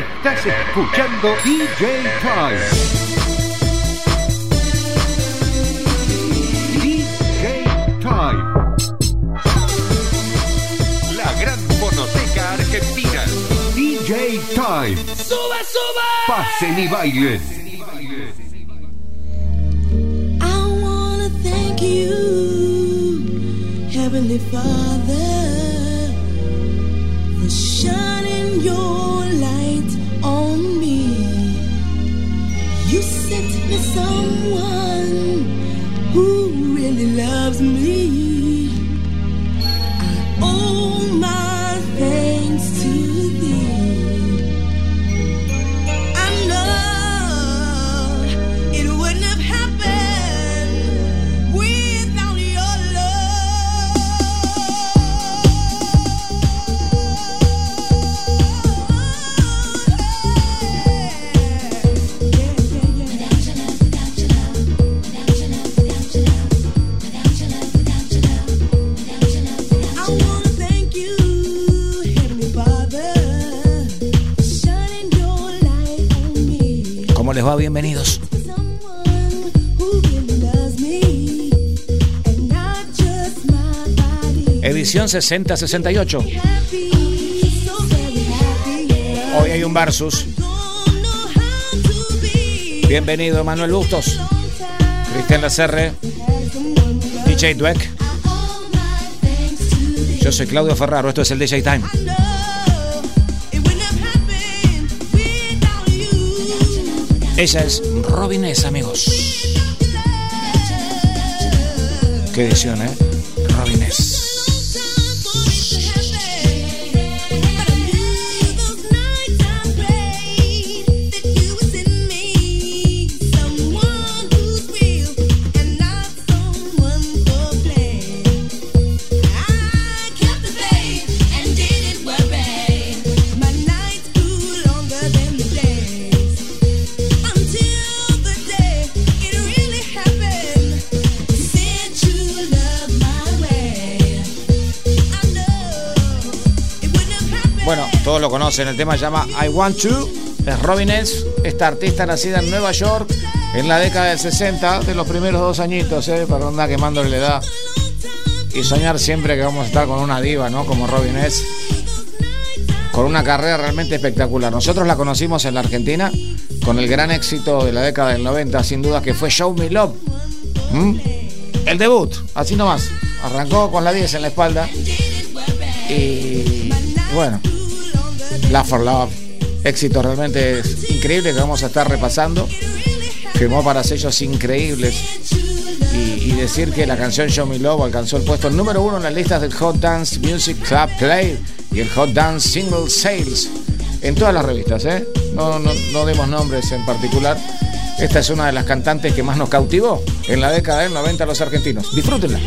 Estás escuchando DJ Time. DJ Time. La gran fonoteca argentina. DJ Time. ¡Sube, sube! Pasen y bailen. I wanna thank you, Heavenly Father, for shining your someone who really loves me. Les va? Bienvenidos. Edición 6068. Happy, so very happy. Hoy hay un versus. Bienvenido Manuel Bustos, Cristian Lacerre, DJ Dweck. Yo soy Claudio Ferraro, esto es el DJ Time. Ella es Robin S, amigos. Qué edición, ¿eh? Conocen, el tema se llama I Want To. Es Robin S, esta artista nacida en Nueva York en la década del 60, de los primeros dos añitos, ¿eh? Para andar quemándole la edad. Y soñar siempre que vamos a estar con una diva, ¿no? Como Robin S. Con una carrera realmente espectacular. Nosotros la conocimos en la Argentina con el gran éxito de la década del 90, sin duda, que fue Show Me Love. ¿Mm? El debut, así nomás. Arrancó con la 10 en la espalda. Y bueno, Love for Love. Éxito realmente increíble que vamos a estar repasando. Firmó para sellos increíbles. Y, y decir que la canción Show Me Love alcanzó el puesto número uno en las listas del Hot Dance Music Club Play y el Hot Dance Single Sales en todas las revistas. ¿eh? No, no, no demos nombres en particular. Esta es una de las cantantes que más nos cautivó en la década del 90 a los argentinos. Disfrútenla.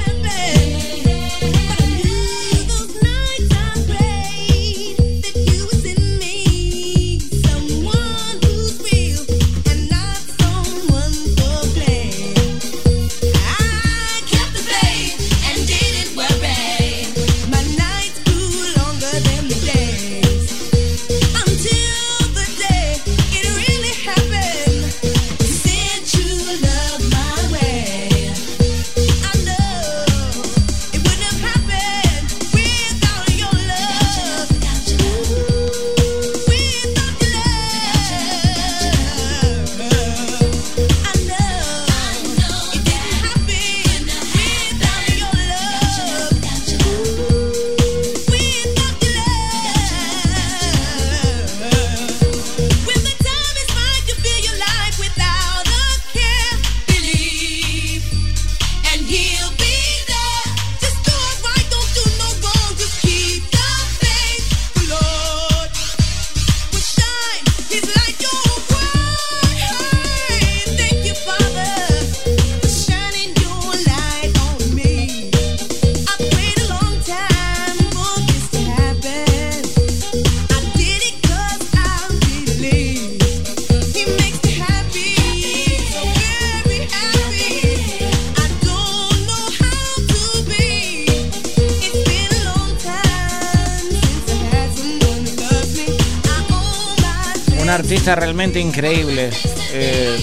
Realmente increíble. Eh,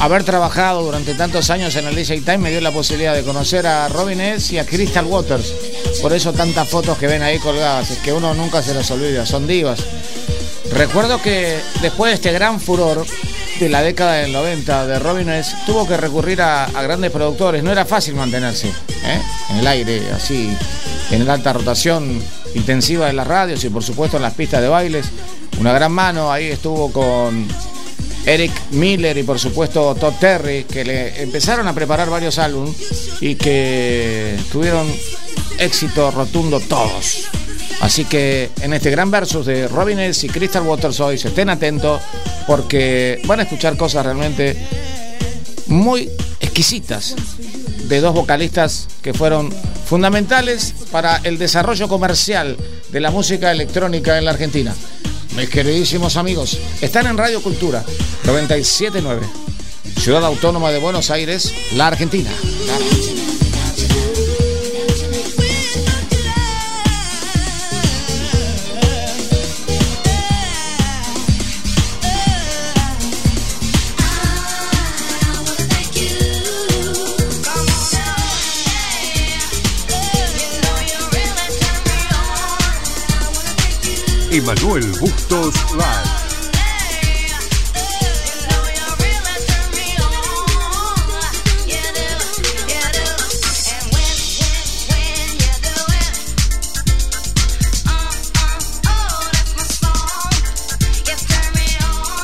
haber trabajado durante tantos años en el DJ Time me dio la posibilidad de conocer a Robin S. y a Crystal Waters. Por eso tantas fotos que ven ahí colgadas, es que uno nunca se las olvida, son divas. Recuerdo que después de este gran furor de la década del 90 de Robin S., tuvo que recurrir a, a grandes productores. No era fácil mantenerse ¿eh? en el aire, así, en la alta rotación intensiva de las radios y por supuesto en las pistas de bailes. Una gran mano, ahí estuvo con Eric Miller y por supuesto Todd Terry, que le empezaron a preparar varios álbumes y que tuvieron éxito rotundo todos. Así que en este gran versus de Robin S. y Crystal Waters hoy, se estén atentos porque van a escuchar cosas realmente muy exquisitas de dos vocalistas que fueron fundamentales para el desarrollo comercial de la música electrónica en la Argentina. Mis queridísimos amigos, están en Radio Cultura 979, Ciudad Autónoma de Buenos Aires, la Argentina. Manuel Bustos Live.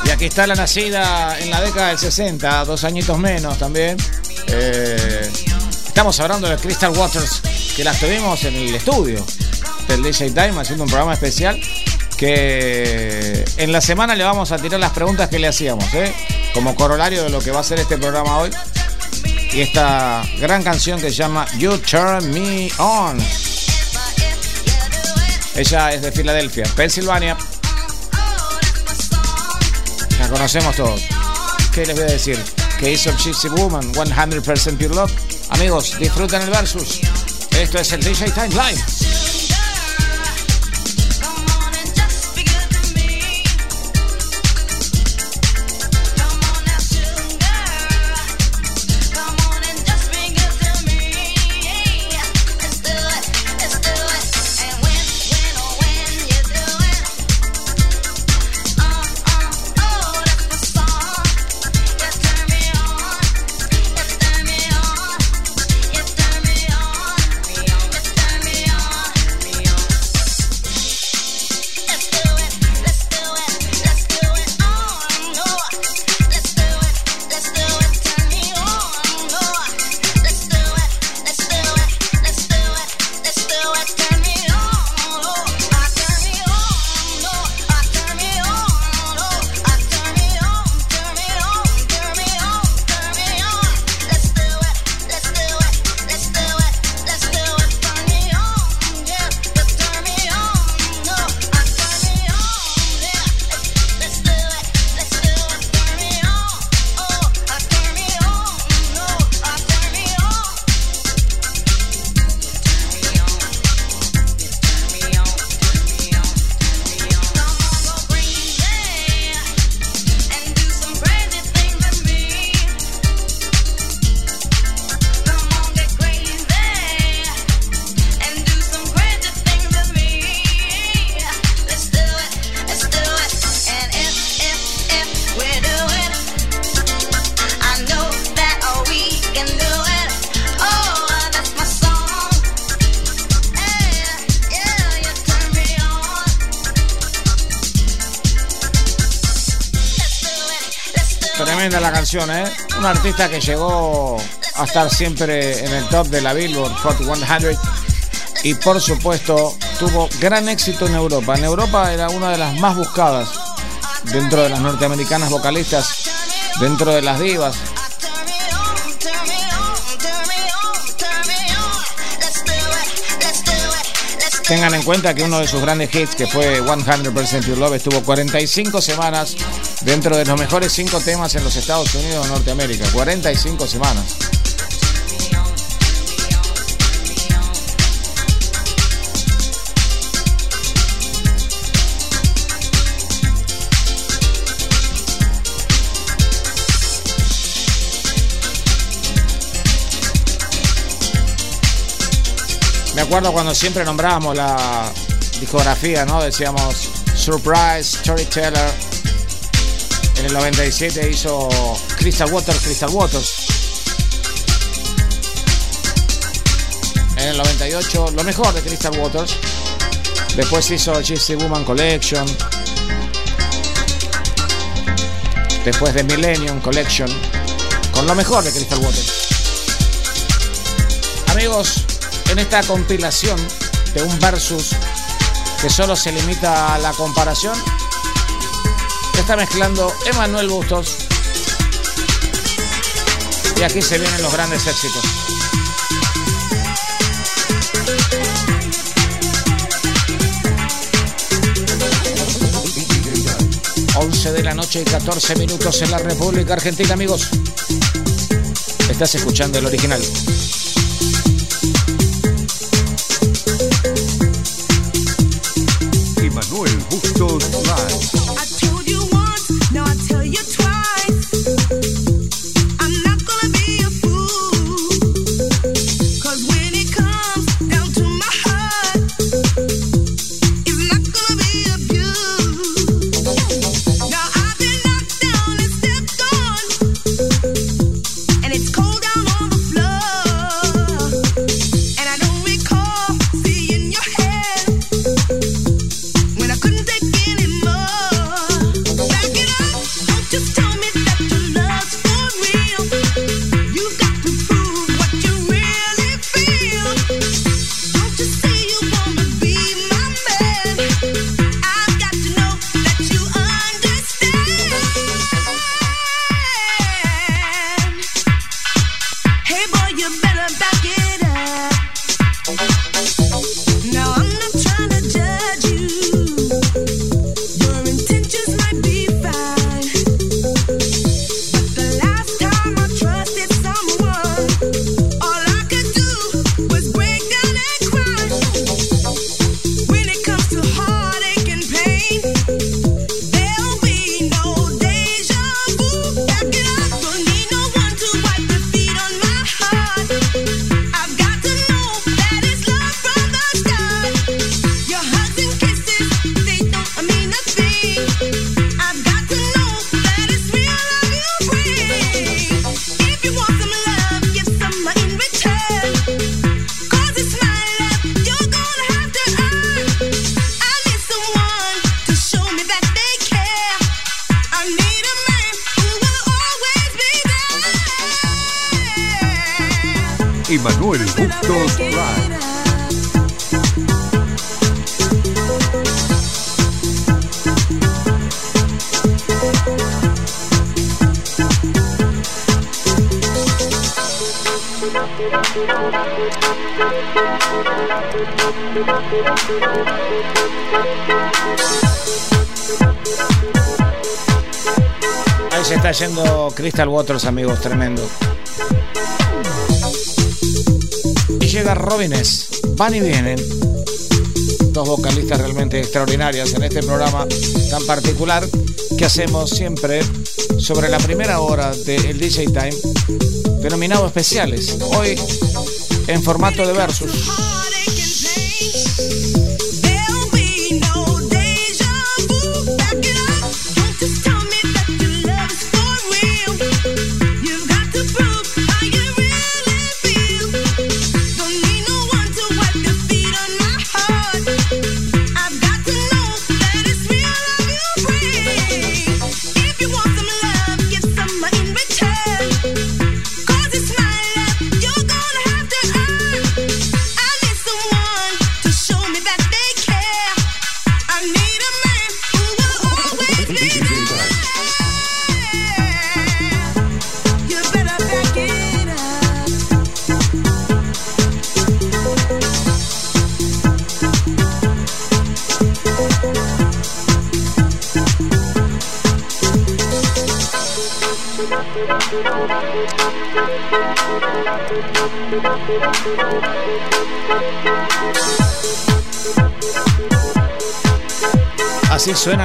Y aquí está la nacida en la década del 60, dos añitos menos también. Eh, estamos hablando de Crystal Waters, que la tuvimos en el estudio del DJ Time haciendo un programa especial que en la semana le vamos a tirar las preguntas que le hacíamos, ¿eh? como corolario de lo que va a ser este programa hoy. Y esta gran canción que se llama You Turn Me On. Ella es de Filadelfia, Pensilvania. La conocemos todos. ¿Qué les voy a decir? Que hizo Gypsy Woman, 100% Pure Love. Amigos, disfruten el versus. Esto es el DJ Time que llegó a estar siempre en el top de la Billboard Hot 100 y por supuesto tuvo gran éxito en Europa. En Europa era una de las más buscadas dentro de las norteamericanas vocalistas, dentro de las divas. Tengan en cuenta que uno de sus grandes hits, que fue 100% Your Love, estuvo 45 semanas dentro de los mejores cinco temas en los Estados Unidos de Norteamérica. 45 semanas. Me acuerdo cuando siempre nombrábamos la discografía, ¿no? Decíamos Surprise, Storyteller, en el 97 hizo Crystal Waters, Crystal Waters. En el 98, lo mejor de Crystal Waters. Después hizo Gypsy Woman Collection. Después de Millennium Collection. Con lo mejor de Crystal Waters. Amigos, en esta compilación de un versus que solo se limita a la comparación, está mezclando Emanuel Bustos. Y aquí se vienen los grandes éxitos. Once de la noche y 14 minutos en la República Argentina, amigos. Estás escuchando el original. amigos, tremendo. Y llega Robines, van y vienen. Dos vocalistas realmente extraordinarias en este programa tan particular que hacemos siempre sobre la primera hora del de DJ Time, denominado especiales. Hoy en formato de versus.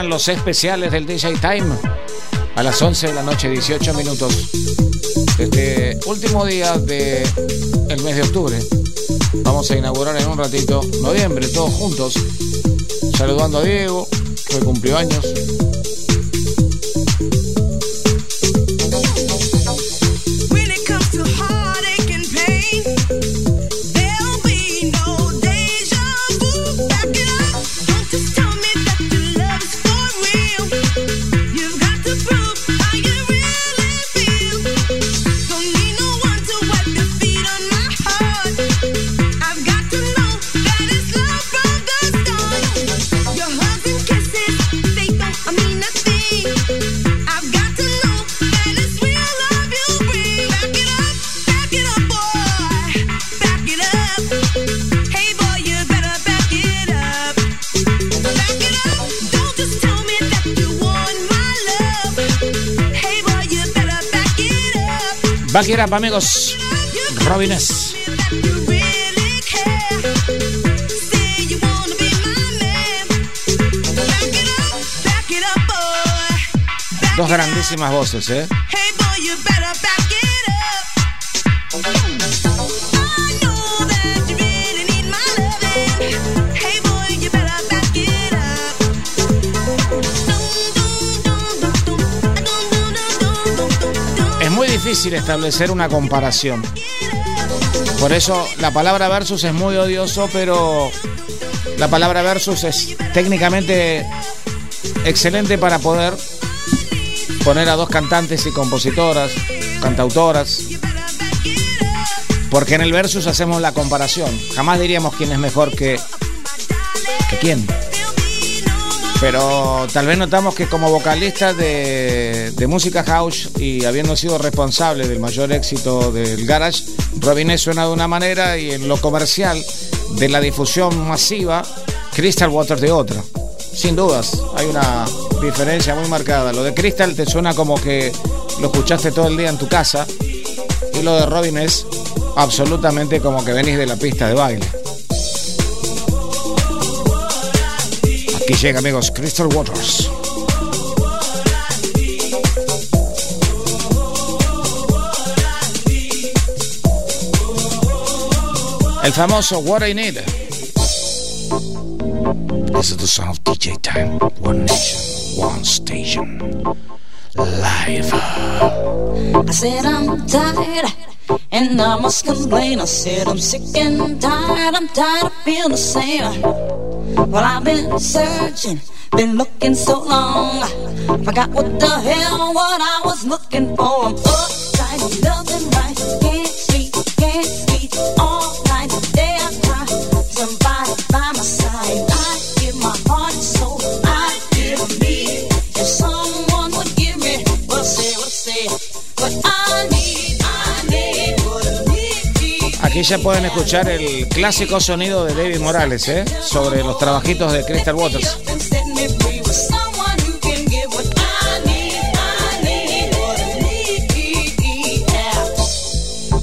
los especiales del DJ Time a las 11 de la noche, 18 minutos. Este último día del el mes de octubre. Vamos a inaugurar en un ratito noviembre, todos juntos. Saludando a Diego, que cumplió años. Back it up, boy. Back Dos grandísimas voces, ¿eh? Difícil establecer una comparación. Por eso la palabra versus es muy odioso, pero la palabra versus es técnicamente excelente para poder poner a dos cantantes y compositoras, cantautoras, porque en el versus hacemos la comparación. Jamás diríamos quién es mejor que, que quién. Pero tal vez notamos que como vocalista de, de música house y habiendo sido responsable del mayor éxito del garage, Robin S suena de una manera y en lo comercial de la difusión masiva, Crystal Waters de otra. Sin dudas, hay una diferencia muy marcada. Lo de Crystal te suena como que lo escuchaste todo el día en tu casa y lo de Robin es absolutamente como que venís de la pista de baile. Aquí llega, amigos, Crystal Waters. El famoso What I Need. This is the sound of DJ Time. One nation, one station. Live. I said I'm tired, and I must complain. I said I'm sick and tired. I'm tired of feeling the same. Well, I've been searching, been looking so long. I forgot what the hell what I was looking for. I'm uptight, Aquí ya pueden escuchar el clásico sonido de David Morales, ¿eh? Sobre los trabajitos de Crystal Waters.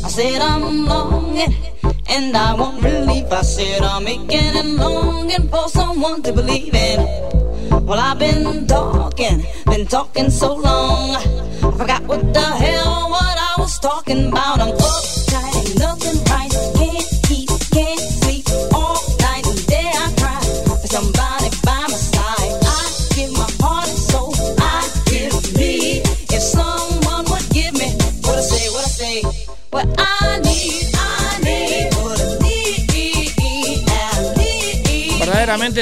said I'm longing and I want relief. I said I'm aching and longing for someone to believe in. Well, I've been talking, been talking so long. I forgot what the hell what I was talking about. I'm uptight,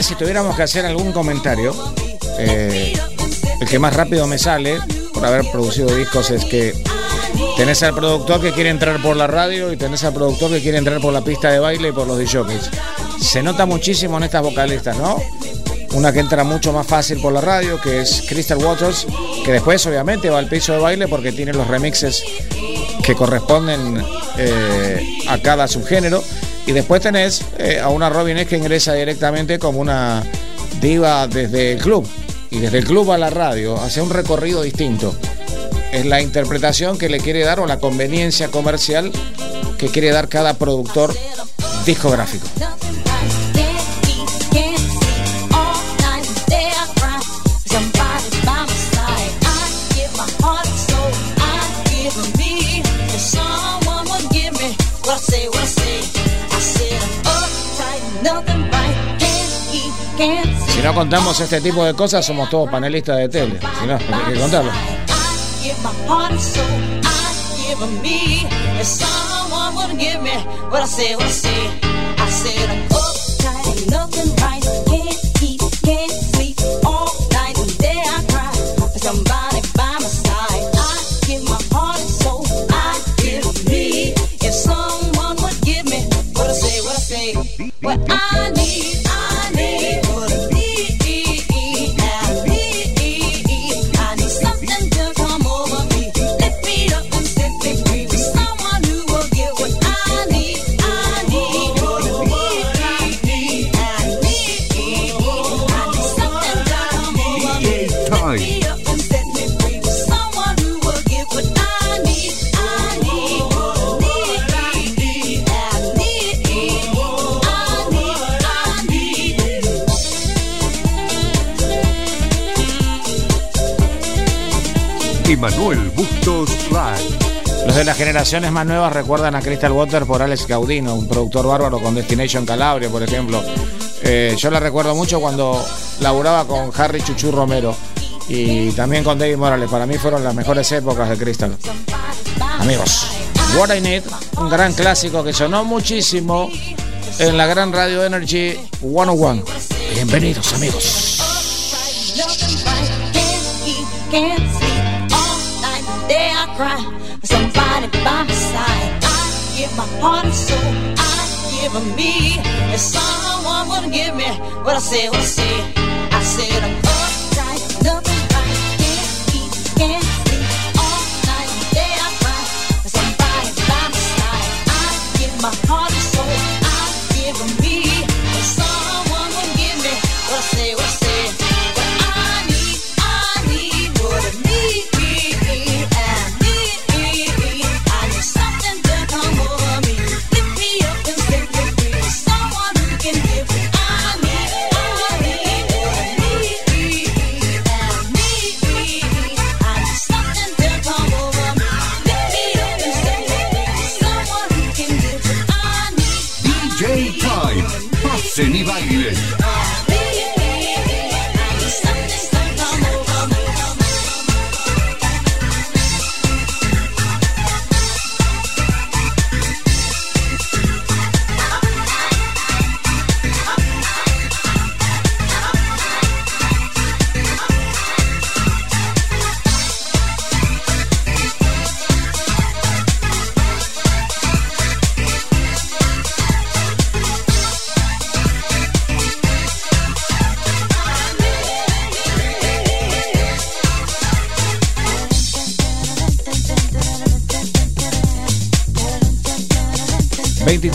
si tuviéramos que hacer algún comentario, eh, el que más rápido me sale por haber producido discos es que tenés al productor que quiere entrar por la radio y tenés al productor que quiere entrar por la pista de baile y por los DJs. Se nota muchísimo en estas vocalistas, ¿no? Una que entra mucho más fácil por la radio, que es Crystal Waters, que después obviamente va al piso de baile porque tiene los remixes que corresponden eh, a cada subgénero. Y después tenés eh, a una Robin S que ingresa directamente como una diva desde el club. Y desde el club a la radio, hace un recorrido distinto. Es la interpretación que le quiere dar o la conveniencia comercial que quiere dar cada productor discográfico. Si no contamos este tipo de cosas, somos todos panelistas de tele. Si no, hay que contarlo. Emanuel Bustos Live. Los de las generaciones más nuevas recuerdan a Crystal Water por Alex Gaudino, un productor bárbaro con Destination Calabria, por ejemplo. Eh, yo la recuerdo mucho cuando laburaba con Harry Chuchu Romero y también con David Morales. Para mí fueron las mejores épocas de Crystal. Amigos, What I Need, un gran clásico que sonó muchísimo en la gran Radio Energy 101. Bienvenidos, amigos. Cry somebody by my side. I give my heart and soul, I give of me. If someone would give me what I say, what I say, I said I'm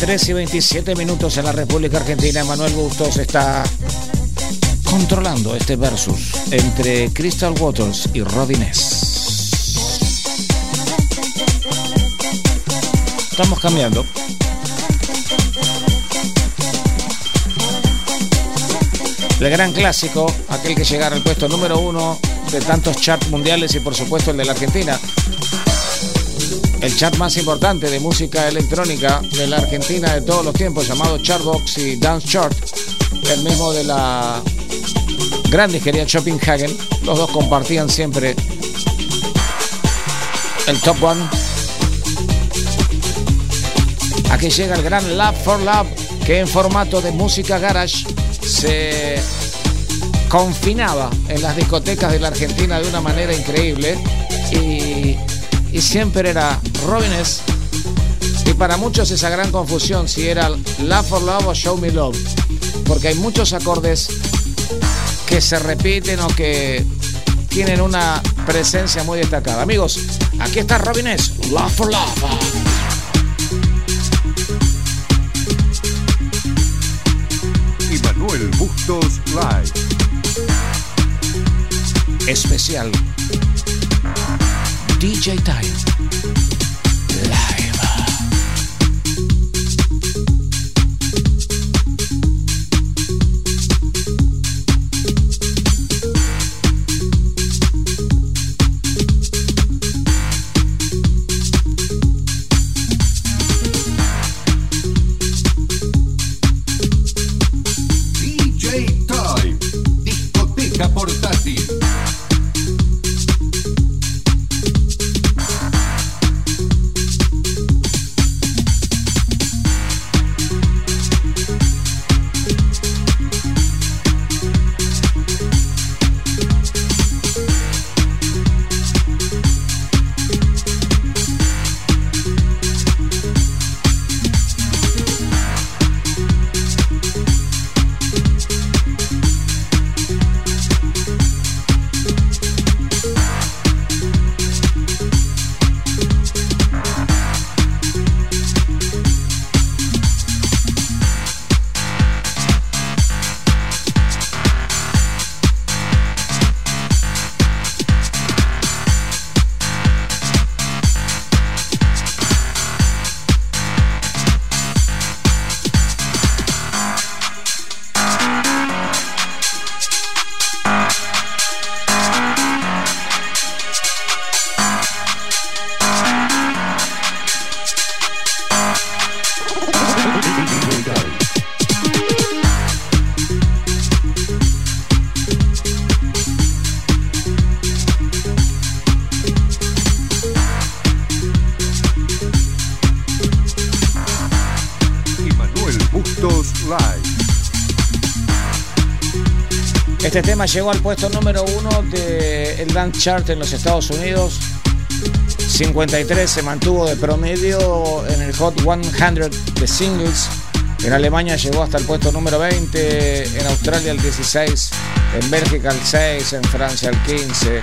23 y 27 minutos en la República Argentina. Manuel Bustos está controlando este versus entre Crystal Waters y Rodinés. Estamos cambiando. El gran clásico, aquel que llegara al puesto número uno de tantos charts mundiales y por supuesto el de la Argentina. El chat más importante de música electrónica de la Argentina de todos los tiempos, llamado Chartbox y Dance Chart, el mismo de la gran disquería Hagen. Los dos compartían siempre el top one. Aquí llega el gran Lab for Lab, que en formato de música garage se confinaba en las discotecas de la Argentina de una manera increíble y siempre era Robines y para muchos esa gran confusión si era Love for Love o Show Me Love porque hay muchos acordes que se repiten o que tienen una presencia muy destacada. Amigos aquí está Robines Love for Love. Y Manuel Bustos Live. especial. DJ Time llegó al puesto número uno del Dance Chart en los Estados Unidos. 53 se mantuvo de promedio en el Hot 100 de singles. En Alemania llegó hasta el puesto número 20, en Australia el 16, en Bélgica el 6, en Francia el 15,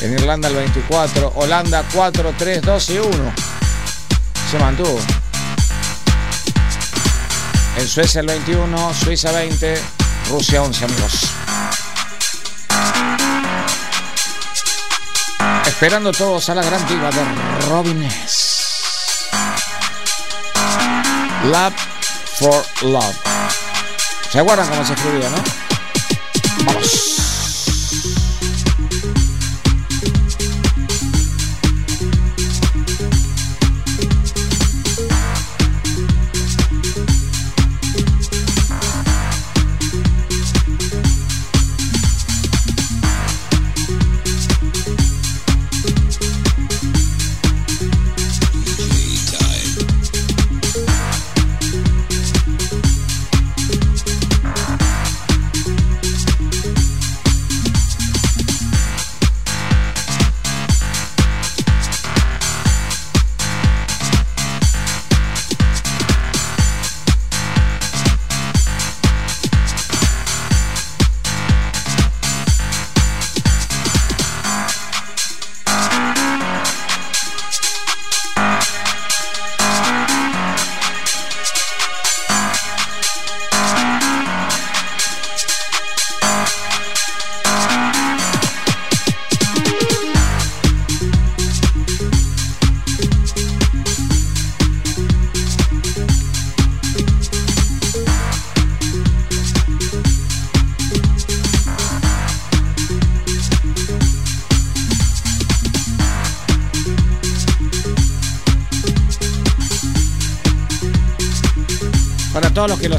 en Irlanda el 24, Holanda 4, 3, 2 y 1. Se mantuvo. En Suecia el 21, Suiza 20, Rusia 11 amigos. Esperando todos a la gran diva de Robin S. Love for Love. ¿Se acuerdan cómo se escribía, no? Vamos.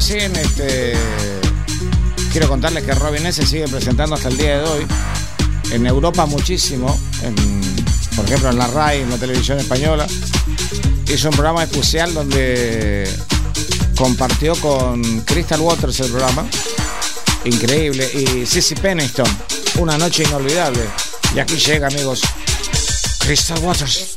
Siguen, este, quiero contarles que Robin S sigue presentando hasta el día de hoy. En Europa muchísimo, por ejemplo en la RAI, en la televisión española. Hizo un programa especial donde compartió con Crystal Waters el programa. Increíble. Y Sissy Pennington, una noche inolvidable. Y aquí llega, amigos, Crystal Waters.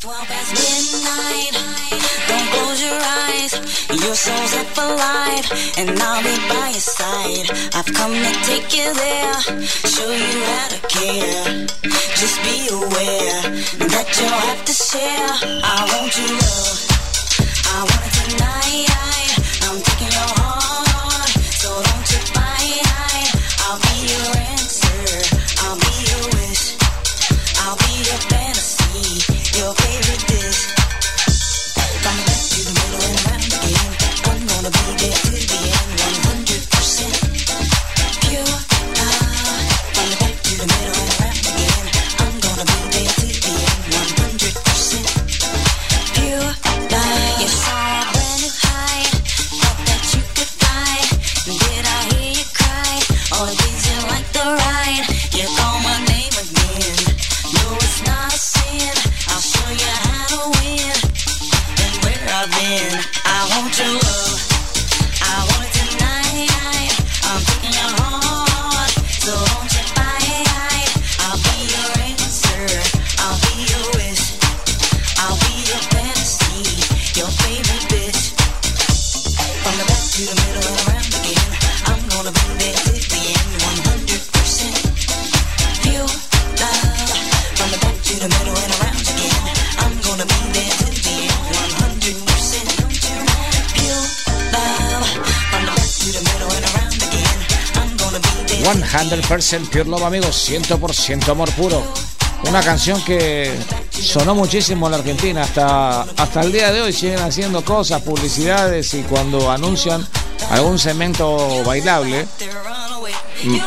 Eyes. Your soul's up life, and I'll be by your side. I've come to take you there, show you how to care. Just be aware that you'll have to share. I want your love. I want it tonight. el Pure Love, amigos, 100% amor puro. Una canción que sonó muchísimo en la Argentina, hasta, hasta el día de hoy siguen haciendo cosas, publicidades y cuando anuncian algún segmento bailable,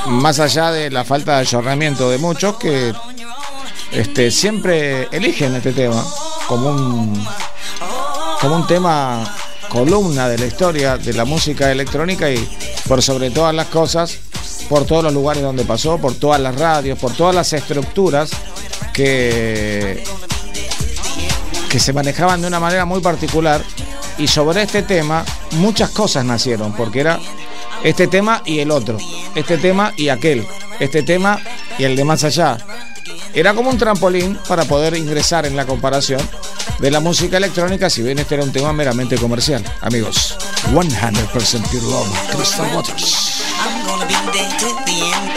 más allá de la falta de ayornamiento de muchos que este, siempre eligen este tema como un, como un tema columna de la historia de la música electrónica y por sobre todas las cosas por todos los lugares donde pasó, por todas las radios, por todas las estructuras que, que se manejaban de una manera muy particular. Y sobre este tema muchas cosas nacieron, porque era este tema y el otro, este tema y aquel, este tema y el de más allá. Era como un trampolín para poder ingresar en la comparación de la música electrónica, si bien este era un tema meramente comercial. Amigos, 100% Pure Love, Crystal Waters. day to the end.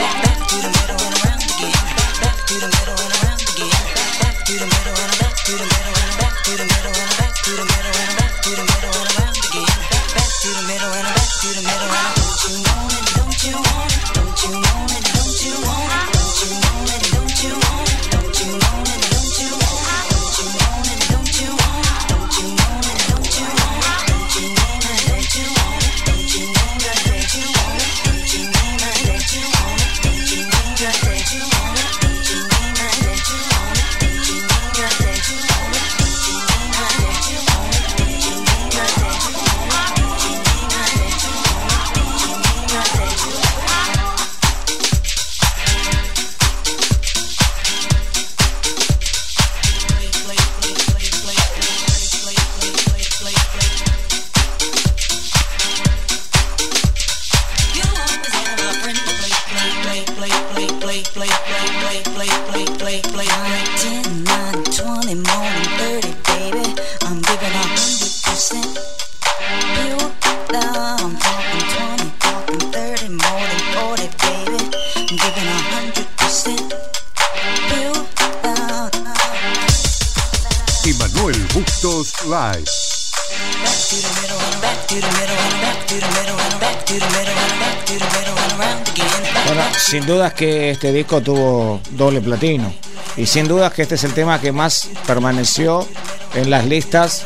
Sin dudas que este disco tuvo doble platino. Y sin dudas que este es el tema que más permaneció en las listas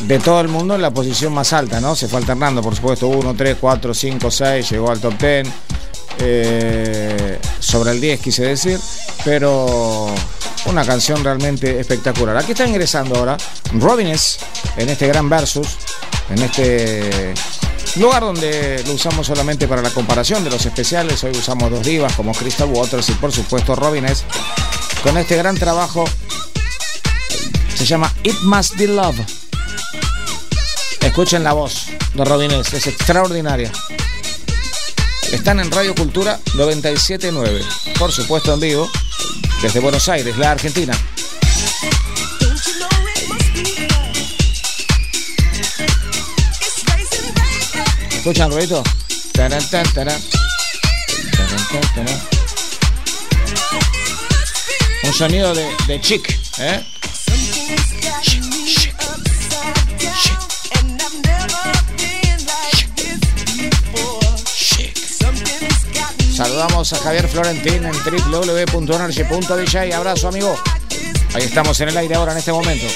de todo el mundo en la posición más alta, ¿no? Se fue alternando, por supuesto, 1, 3, 4, 5, 6, llegó al top 10. eh, sobre el 10 quise decir, pero una canción realmente espectacular. Aquí está ingresando ahora Robines en este gran versus, en este lugar donde lo usamos solamente para la comparación de los especiales. Hoy usamos dos divas como Crystal Waters y por supuesto Robines con este gran trabajo. Se llama It Must Be Love. Escuchen la voz de Robines, es extraordinaria. Están en Radio Cultura 979, por supuesto en vivo, desde Buenos Aires, la Argentina. ¿Escuchan ruido? Un sonido de, de chic, ¿eh? Saludamos a Javier Florentín en www.energy.dj. Abrazo, amigo. Ahí estamos en el aire ahora en este momento.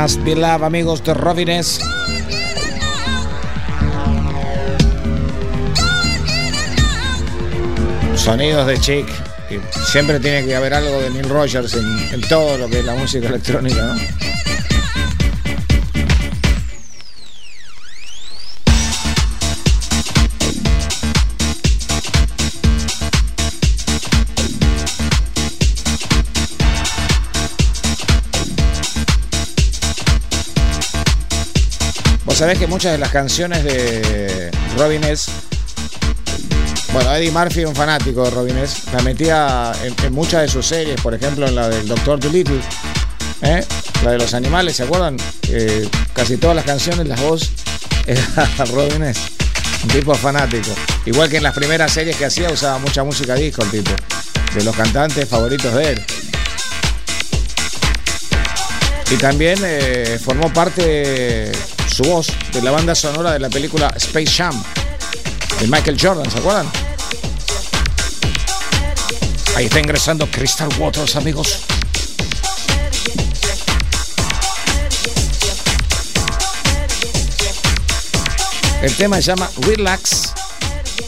Must Be amigos de Robines. Sonidos de Chic. Siempre tiene que haber algo de Neil Rogers en, en todo lo que es la música electrónica, ¿no? Sabés que muchas de las canciones de Robin S. Bueno, Eddie Murphy un fanático de Robin S. La metía en, en muchas de sus series, por ejemplo en la del Doctor Dolittle, ¿eh? la de los animales, ¿se acuerdan? Eh, casi todas las canciones, las voz era Robin S. Un tipo fanático. Igual que en las primeras series que hacía usaba mucha música disco el tipo. De los cantantes favoritos de él. Y también eh, formó parte su voz de la banda sonora de la película Space Jam de Michael Jordan, ¿se acuerdan? Ahí está ingresando Crystal Waters, amigos. El tema se llama Relax.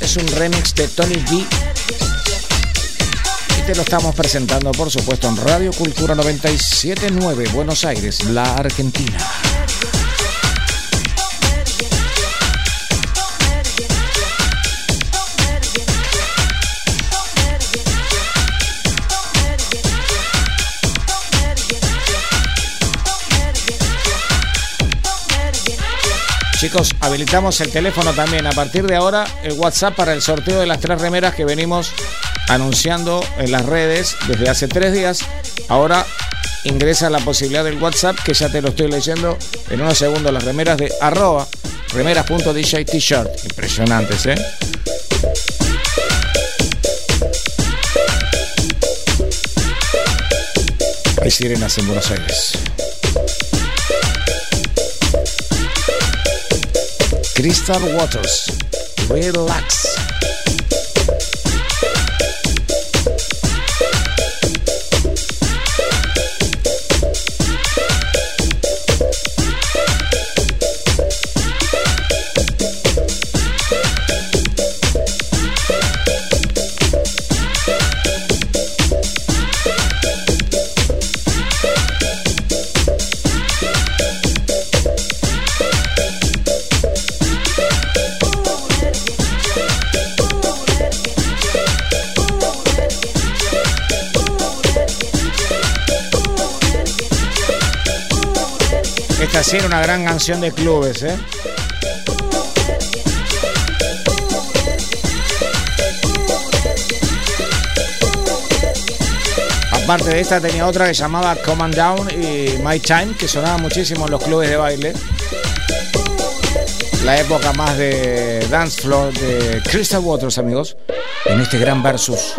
Es un remix de Tony B. Y te lo estamos presentando, por supuesto, en Radio Cultura 979, Buenos Aires, la Argentina. Chicos, habilitamos el teléfono también. A partir de ahora, el WhatsApp para el sorteo de las tres remeras que venimos anunciando en las redes desde hace tres días. Ahora ingresa la posibilidad del WhatsApp, que ya te lo estoy leyendo en unos segundos. Las remeras de arroba remeras.dj t-shirt. Impresionantes, ¿eh? Hay sirenas en Buenos Aires. Crystal Waters. Relax. Era una gran canción de clubes, ¿eh? Aparte de esta tenía otra que llamaba Come on Down y My Time, que sonaba muchísimo en los clubes de baile. La época más de dance floor de Crystal Waters, amigos, en este gran versus.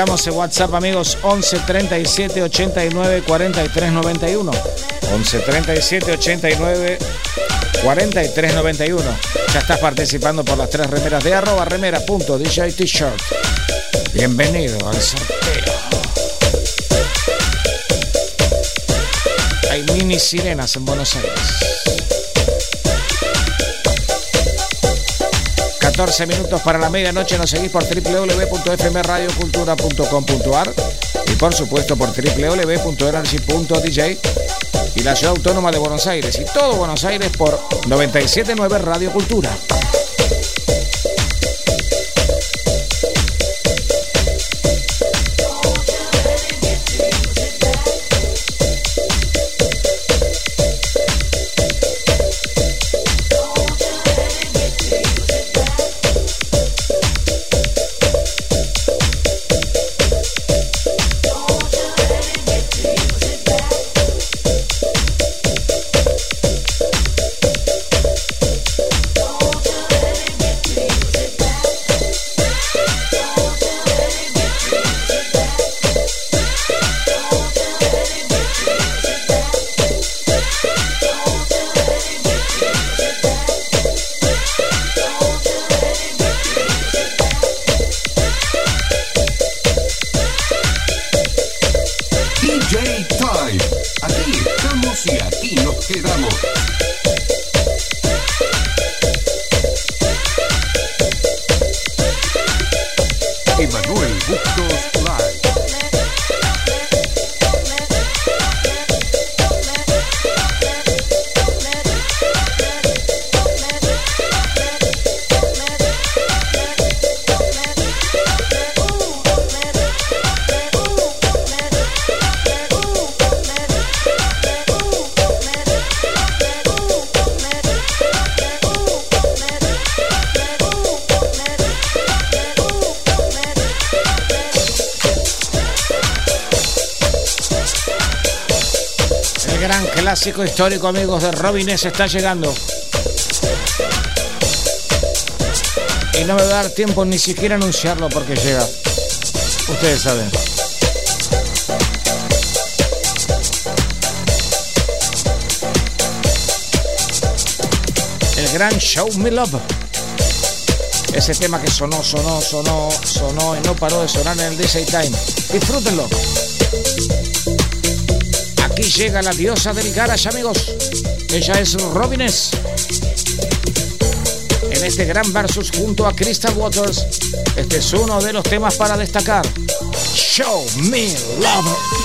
Habilitamos el WhatsApp, amigos, 11 37 89 43 91. 11 37 89 43 91. Ya estás participando por las tres remeras de arroba remera.dj t-shirt. Bienvenido al sorteo. Hay mini sirenas en Buenos Aires. 14 minutos para la medianoche. Nos seguís por www.fmradiocultura.com.ar y por supuesto por www.energy.dj y la ciudad autónoma de Buenos Aires y todo Buenos Aires por 979 Radio Cultura. Clásico histórico, amigos de Robin S. está llegando. Y no me va a dar tiempo ni siquiera anunciarlo porque llega. Ustedes saben. El gran Show Me Love. Ese tema que sonó, sonó, sonó, sonó y no paró de sonar en el DJ Time. Disfrútenlo. Llega la diosa del garage, amigos. Ella es Robines. En este gran versus junto a Crystal Waters, este es uno de los temas para destacar. Show me love.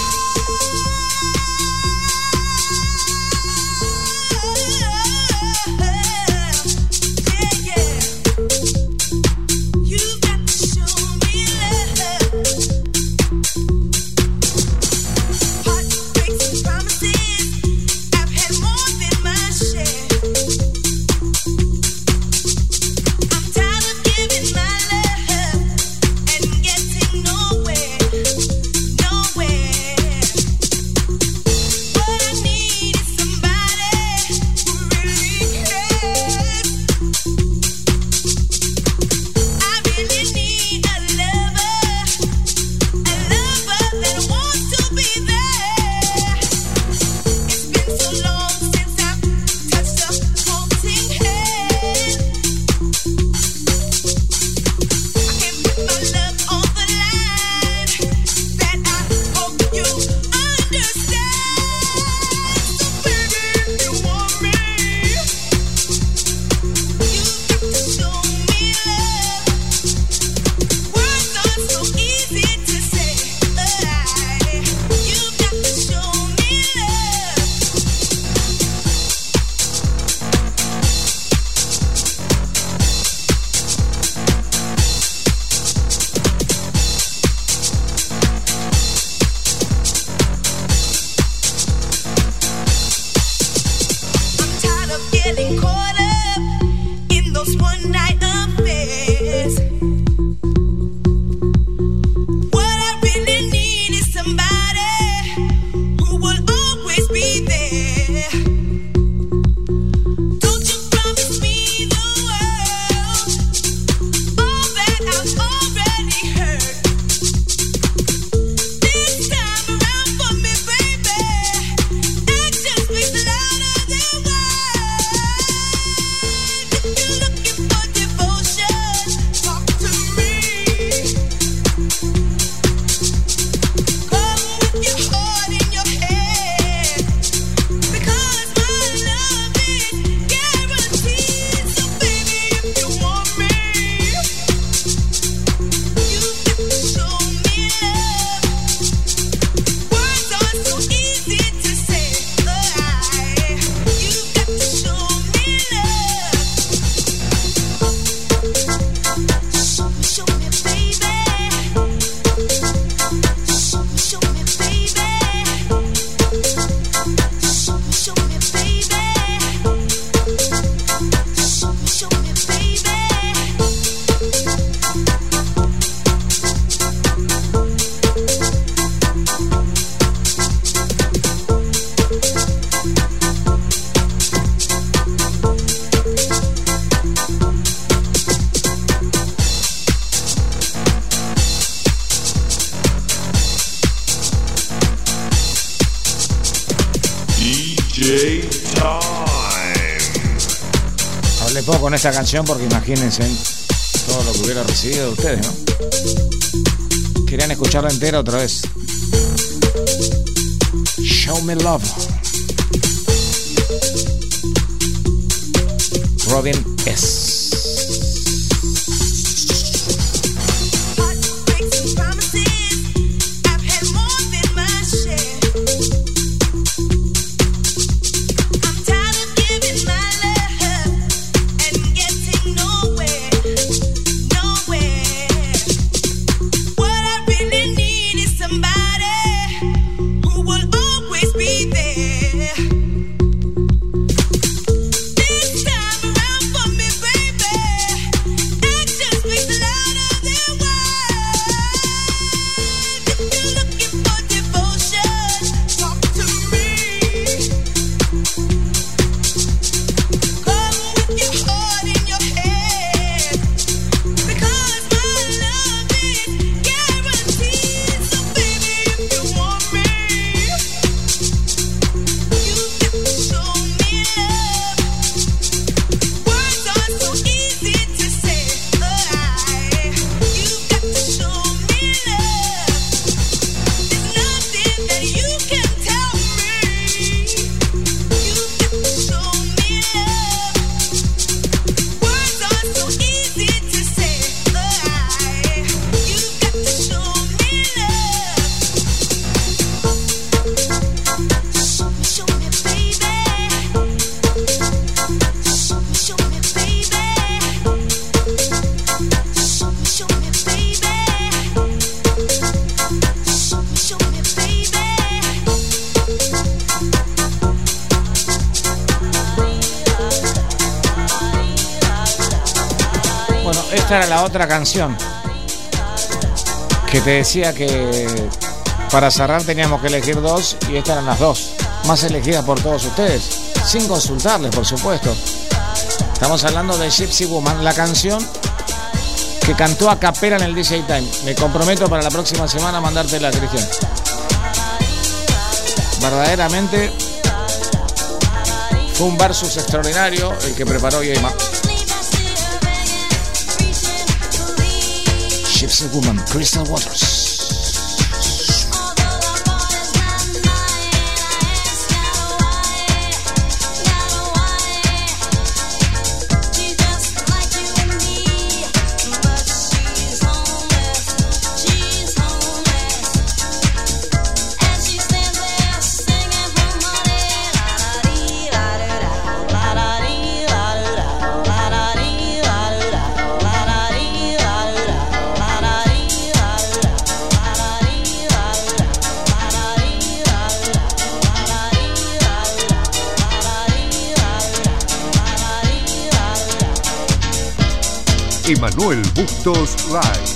Esta canción porque imagínense todo lo que hubiera recibido de ustedes, ¿no? Querían escucharla entera otra vez. Show me love. Robin S. otra canción que te decía que para cerrar teníamos que elegir dos y estas eran las dos más elegidas por todos ustedes, sin consultarles, por supuesto. Estamos hablando de Gypsy Woman, la canción que cantó a capela en el DJ Time. Me comprometo para la próxima semana a mandarte la Cristian. Verdaderamente fue un versus extraordinario el que preparó Yeima. Woman, Crystal Waters. Emanuel Bustos Live.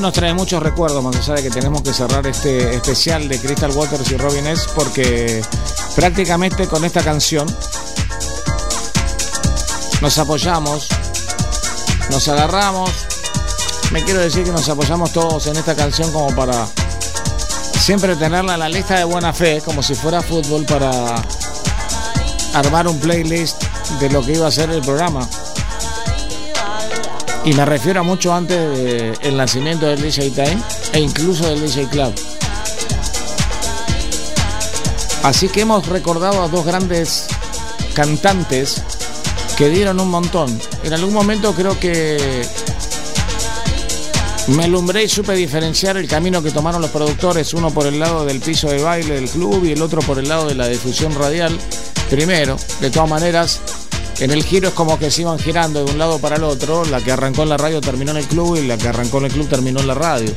Nos trae muchos recuerdos, más allá de que tenemos que cerrar este especial de Crystal Waters y Robin S. Porque prácticamente con esta canción nos apoyamos, nos agarramos. Me quiero decir que nos apoyamos todos en esta canción como para siempre tenerla en la lista de buena fe, como si fuera fútbol, para armar un playlist de lo que iba a ser el programa. Y me refiero a mucho antes del nacimiento del DJ Time e incluso del DJ Club. Así que hemos recordado a dos grandes cantantes que dieron un montón. En algún momento creo que me alumbré y supe diferenciar el camino que tomaron los productores, uno por el lado del piso de baile del club y el otro por el lado de la difusión radial. Primero, de todas maneras, en el giro es como que se iban girando de un lado para el otro. La que arrancó en la radio terminó en el club y la que arrancó en el club terminó en la radio.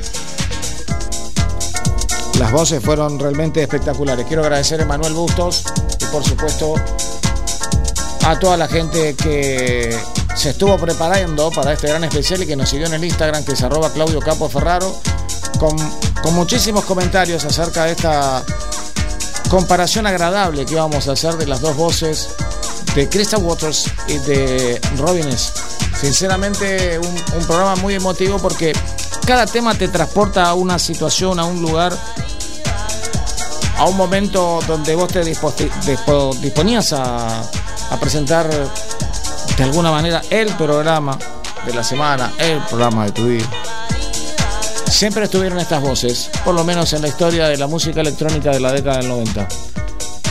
Las voces fueron realmente espectaculares. Quiero agradecer a Emanuel Bustos y por supuesto a toda la gente que se estuvo preparando para este gran especial y que nos siguió en el Instagram, que es arroba Claudio Capo Ferraro, con, con muchísimos comentarios acerca de esta comparación agradable que íbamos a hacer de las dos voces de Crystal Waters y de Robines. Sinceramente, un, programa muy emotivo porque cada tema te transporta a una situación, a un lugar, a un momento donde vos te disponías a, a presentar de alguna manera el programa de la semana, el programa de tu día. Siempre estuvieron estas voces, por lo menos en la historia de la música electrónica de la década del 90.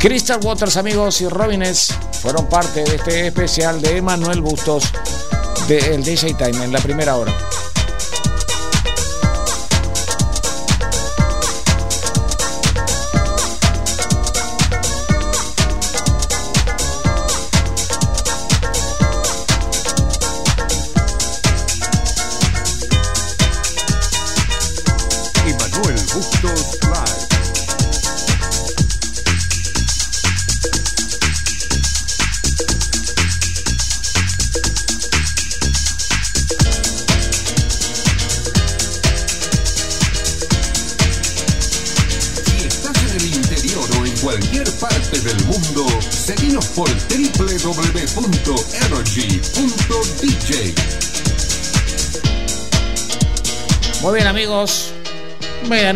Crystal Waters, amigos, y Robines fueron parte de este especial de Emanuel Bustos del DJ Time en la primera hora.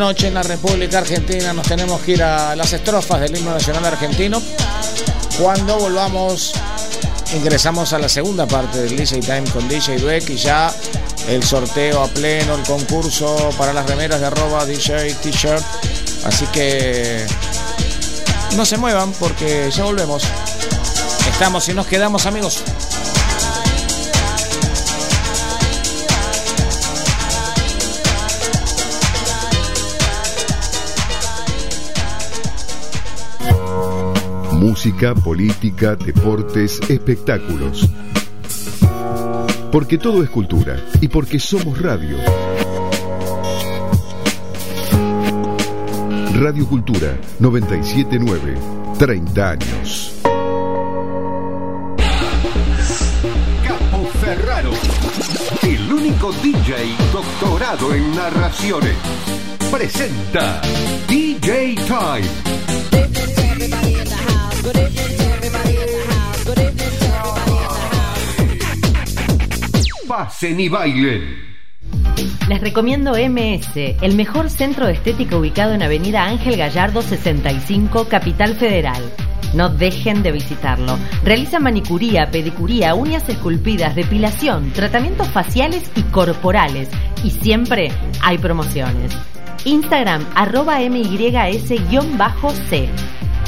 Medianoche en la República Argentina. Nos tenemos que ir a las estrofas del himno nacional argentino. Cuando volvamos, ingresamos a la segunda parte del DJ Time con DJ Dweck y ya el sorteo a pleno, el concurso para las remeras de arroba DJ T-shirt. Así que no se muevan porque ya volvemos. Estamos y nos quedamos, amigos. Música, política, deportes, espectáculos. Porque todo es cultura y porque somos radio. Radio Cultura 979, 30 años. Capo Ferraro, el único DJ doctorado en narraciones, presenta DJ Time. Pasen y bailen. Les recomiendo MS, el mejor centro de estética ubicado en Avenida Ángel Gallardo 65, Capital Federal. No dejen de visitarlo. Realiza manicuría, pedicuría, uñas esculpidas, depilación, tratamientos faciales y corporales. Y siempre hay promociones. Instagram arroba MYS-C.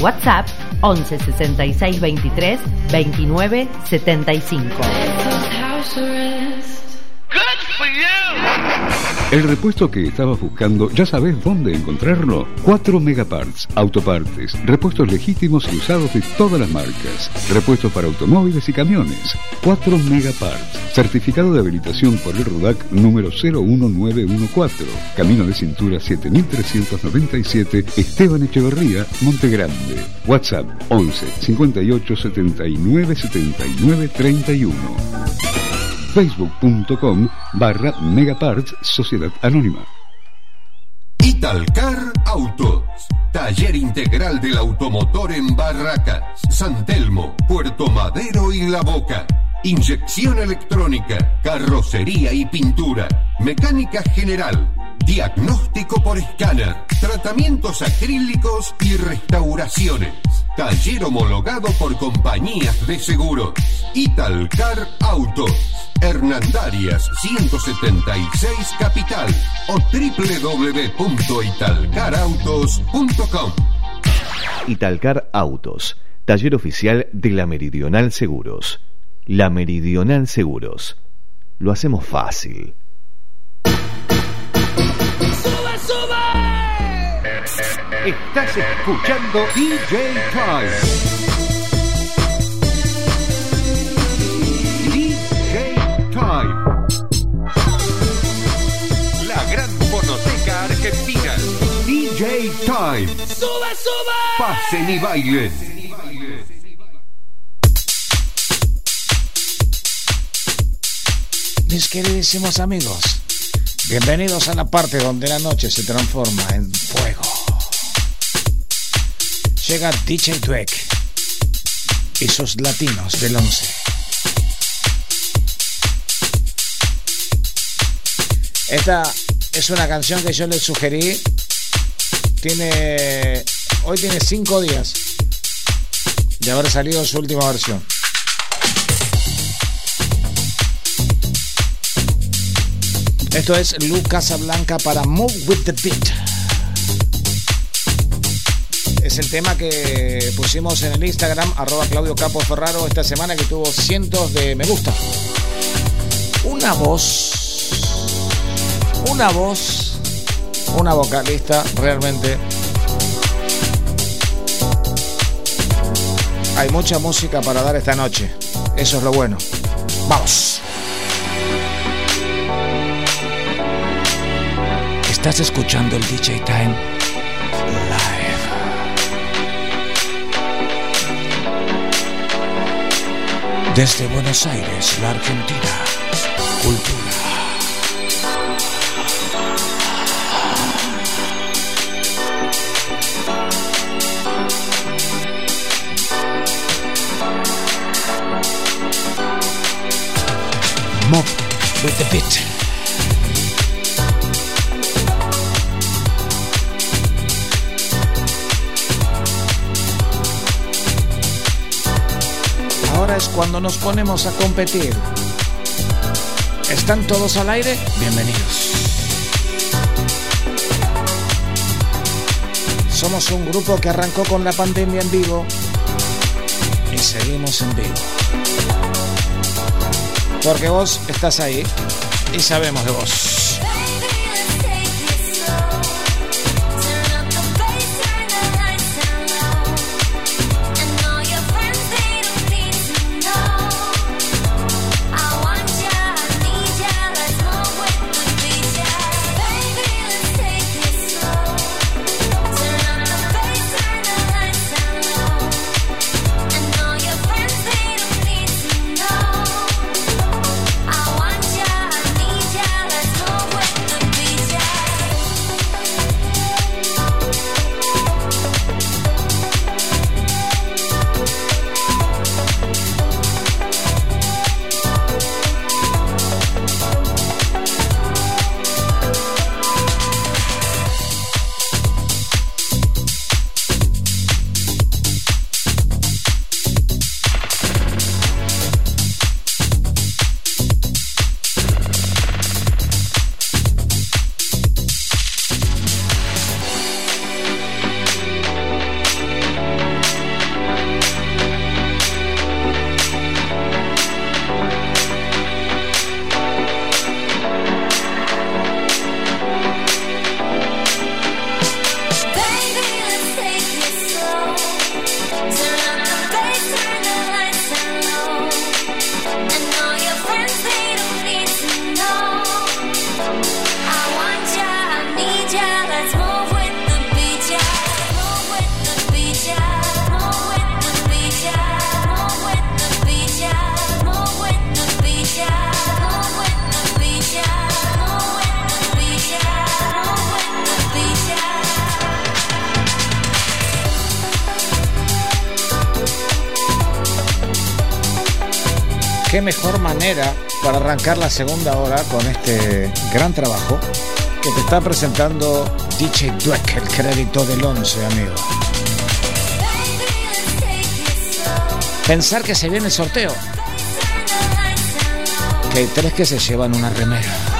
WhatsApp 11 66 23 29 75. El repuesto que estabas buscando, ¿ya sabes dónde encontrarlo? 4 Megaparts, autopartes, repuestos legítimos y usados de todas las marcas, repuestos para automóviles y camiones. 4 Megaparts, certificado de habilitación por el RUDAC número 01914, Camino de Cintura 7397, Esteban Echeverría, Montegrande. WhatsApp 11 58 79 79 31 facebook.com barra Megaparts Sociedad Anónima. Italcar Autos, taller integral del automotor en Barracas, San Telmo, Puerto Madero y La Boca. inyección electrónica, carrocería y pintura, mecánica general, diagnóstico por escáner, tratamientos acrílicos y restauraciones. Taller homologado por compañías de seguros. Italcar Autos. Hernandarias 176 Capital o www.italcarautos.com. Italcar Autos, taller oficial de la Meridional Seguros. La Meridional Seguros. Lo hacemos fácil. Estás escuchando DJ Time. DJ Time. La gran fonoteca argentina. DJ Time. ¡Sube, sube! Pasen y bailen. Mis queridísimos amigos, bienvenidos a la parte donde la noche se transforma en fuego. Llega DJ Dweck y sus latinos del 11. Esta es una canción que yo les sugerí. Tiene. Hoy tiene 5 días de haber salido su última versión. Esto es Lu Casablanca para Move with the Beat. Es el tema que pusimos en el Instagram, arroba Claudio Capo Ferraro, esta semana que tuvo cientos de me gusta. Una voz, una voz, una vocalista realmente. Hay mucha música para dar esta noche. Eso es lo bueno. Vamos. Estás escuchando el DJ Time Desde Buenos Aires, la Argentina. Cultura. Move with the beat. Es cuando nos ponemos a competir. ¿Están todos al aire? Bienvenidos. Somos un grupo que arrancó con la pandemia en vivo y seguimos en vivo. Porque vos estás ahí y sabemos de vos. Arrancar la segunda hora con este gran trabajo que te está presentando DJ Dweck, el crédito del 11, amigo. Pensar que se viene el sorteo. Que hay tres que se llevan una remera.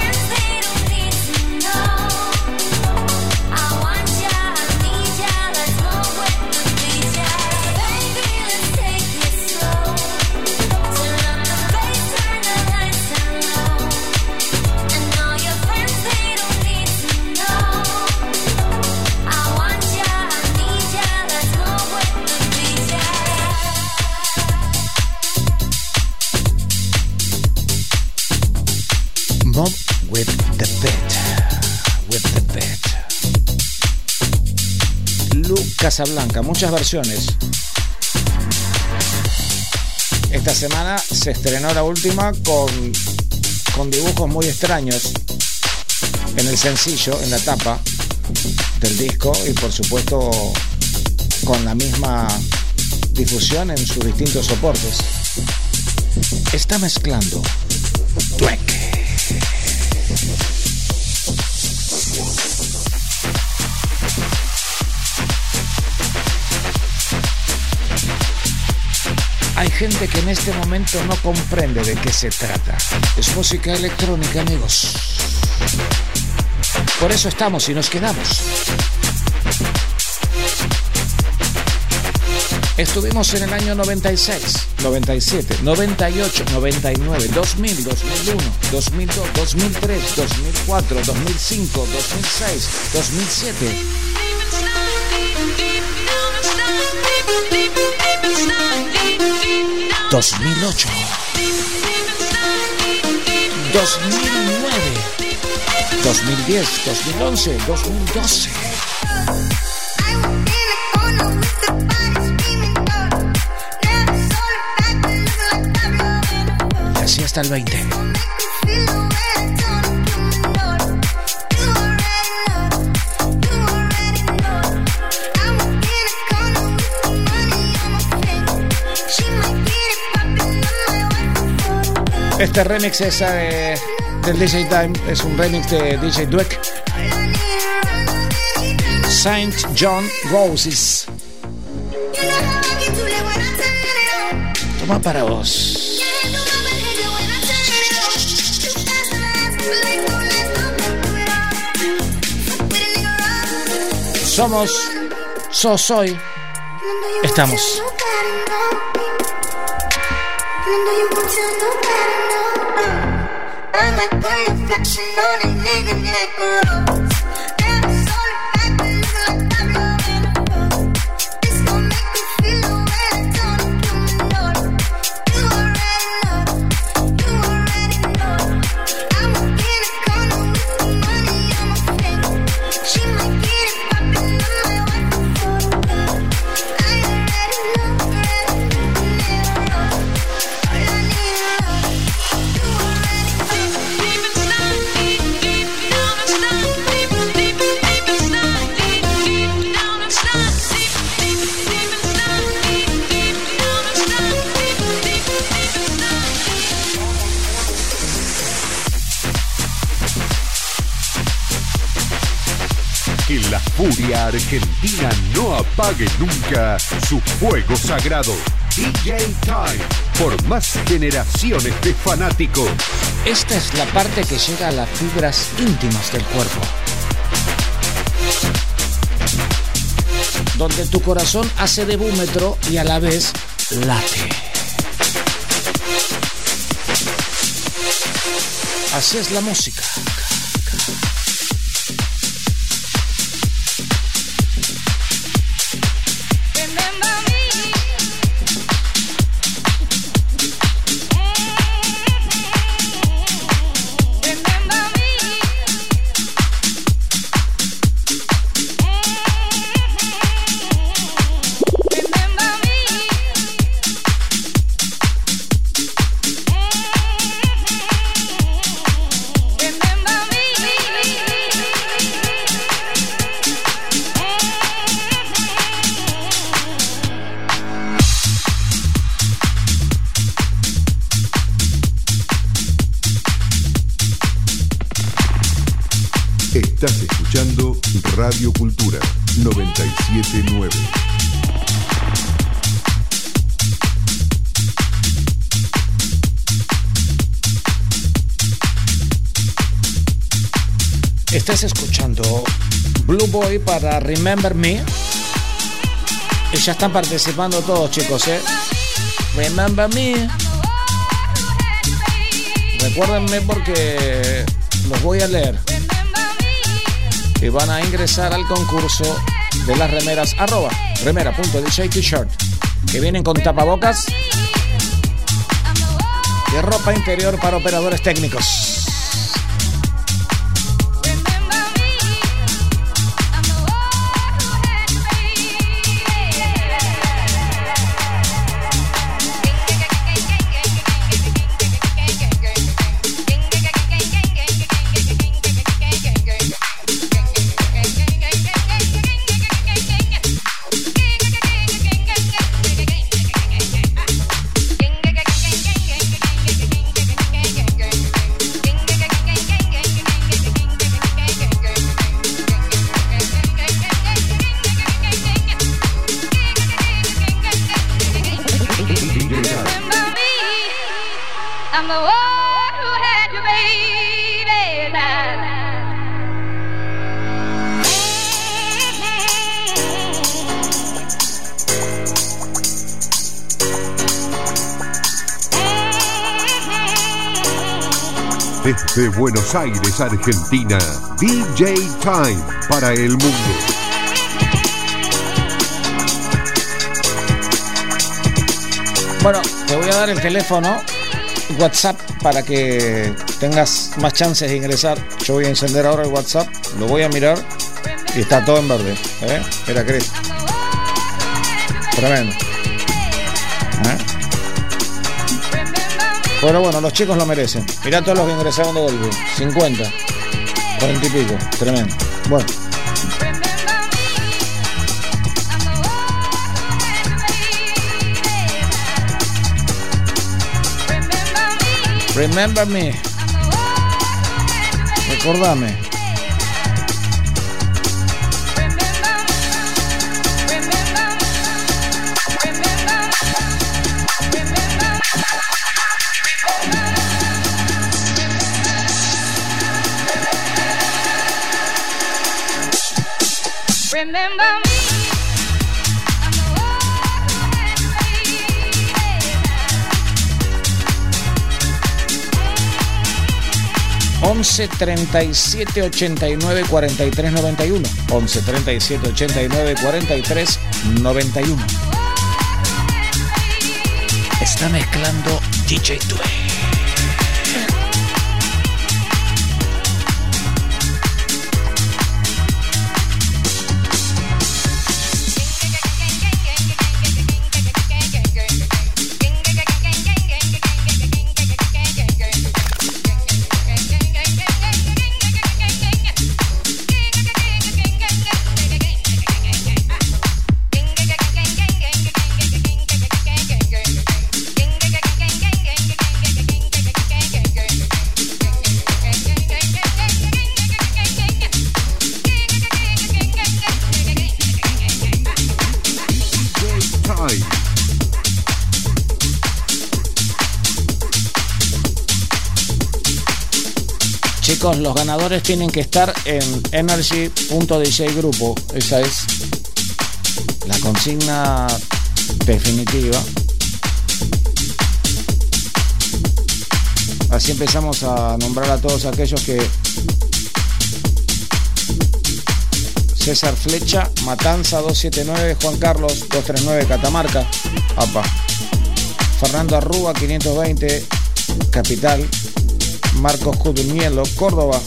Casablanca, muchas versiones. Esta semana se estrenó la última con, con dibujos muy extraños en el sencillo, en la tapa del disco y por supuesto con la misma difusión en sus distintos soportes. Está mezclando gente que en este momento no comprende de qué se trata. Es música electrónica, amigos. Por eso estamos y nos quedamos. Estuvimos en el año 96, 97, 98, 99, 2000, 2001, 2002, 2003, 2004, 2005, 2006, 2007. 2008, 2009, 2010, 2011, 2012. Y así hasta el 20. Este remix es eh, del DJ Time, es un remix de DJ Dweck. Saint John Roses. Toma para vos. Somos, so soy, estamos. I'm flexing on a nigga like a Que la furia argentina no apague nunca su fuego sagrado. DJ Time, por más generaciones de fanáticos. Esta es la parte que llega a las fibras íntimas del cuerpo. Donde tu corazón hace de búmetro y a la vez late. Así es la música. Para Remember Me. Y ya están participando todos, chicos, ¿eh? Remember Me. Recuérdenme porque los voy a leer. Y van a ingresar al concurso de las remeras arroba remera.dj t-shirt que vienen con tapabocas y ropa interior para operadores técnicos. Aires, Argentina, DJ Time para el mundo. Bueno, te voy a dar el teléfono WhatsApp para que tengas más chances de ingresar. Yo voy a encender ahora el WhatsApp, lo voy a mirar y está todo en verde. ¿eh? Mira, Cris. Tremendo. Pero bueno, los chicos lo merecen. Mirá todos los que ingresaron de golpe. 50, 40 y pico. Tremendo. Bueno. Remember me. Recordame. 11 37 89 43 91. 11 37 89 43 91. Está mezclando DJ Tue. Chicos, los ganadores tienen que estar en energy.dj grupo. Esa es la consigna definitiva. Así empezamos a nombrar a todos aquellos que César Flecha, Matanza 279, Juan Carlos 239, Catamarca, APA. Fernando Arrúa 520, Capital, Marcos Cuduñelo, Córdoba,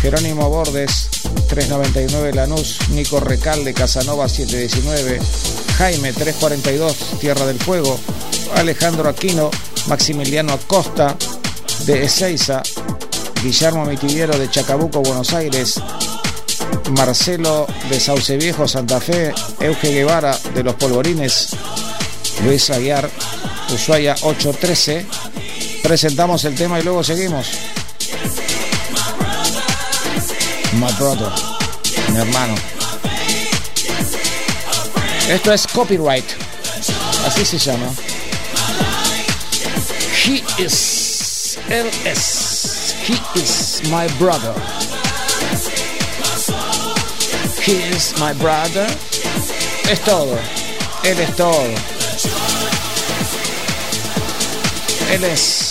Jerónimo Bordes 399, Lanús, Nico Recalde, Casanova 719, Jaime 342, Tierra del Fuego, Alejandro Aquino, Maximiliano Acosta de Ezeiza, Guillermo Mitiviero de Chacabuco, Buenos Aires, Marcelo de Sauce Viejo, Santa Fe, Euge Guevara de Los Polvorines, Luis Aguiar, Ushuaia 813. Presentamos el tema y luego seguimos. My brother. Mi hermano. Esto es copyright. Así se llama. He is. Él es. He is my brother. He is my brother. Es todo. Él es todo. Él es.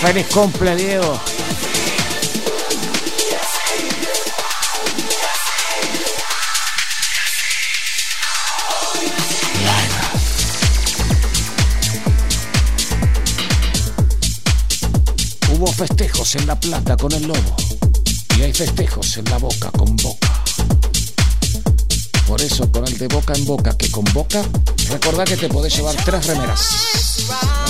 Feliz cumple, Diego. Hubo festejos en La Plata con el lobo. Y hay festejos en la boca con boca. Por eso, con el de boca en boca que convoca, recordá que te podés llevar tres remeras.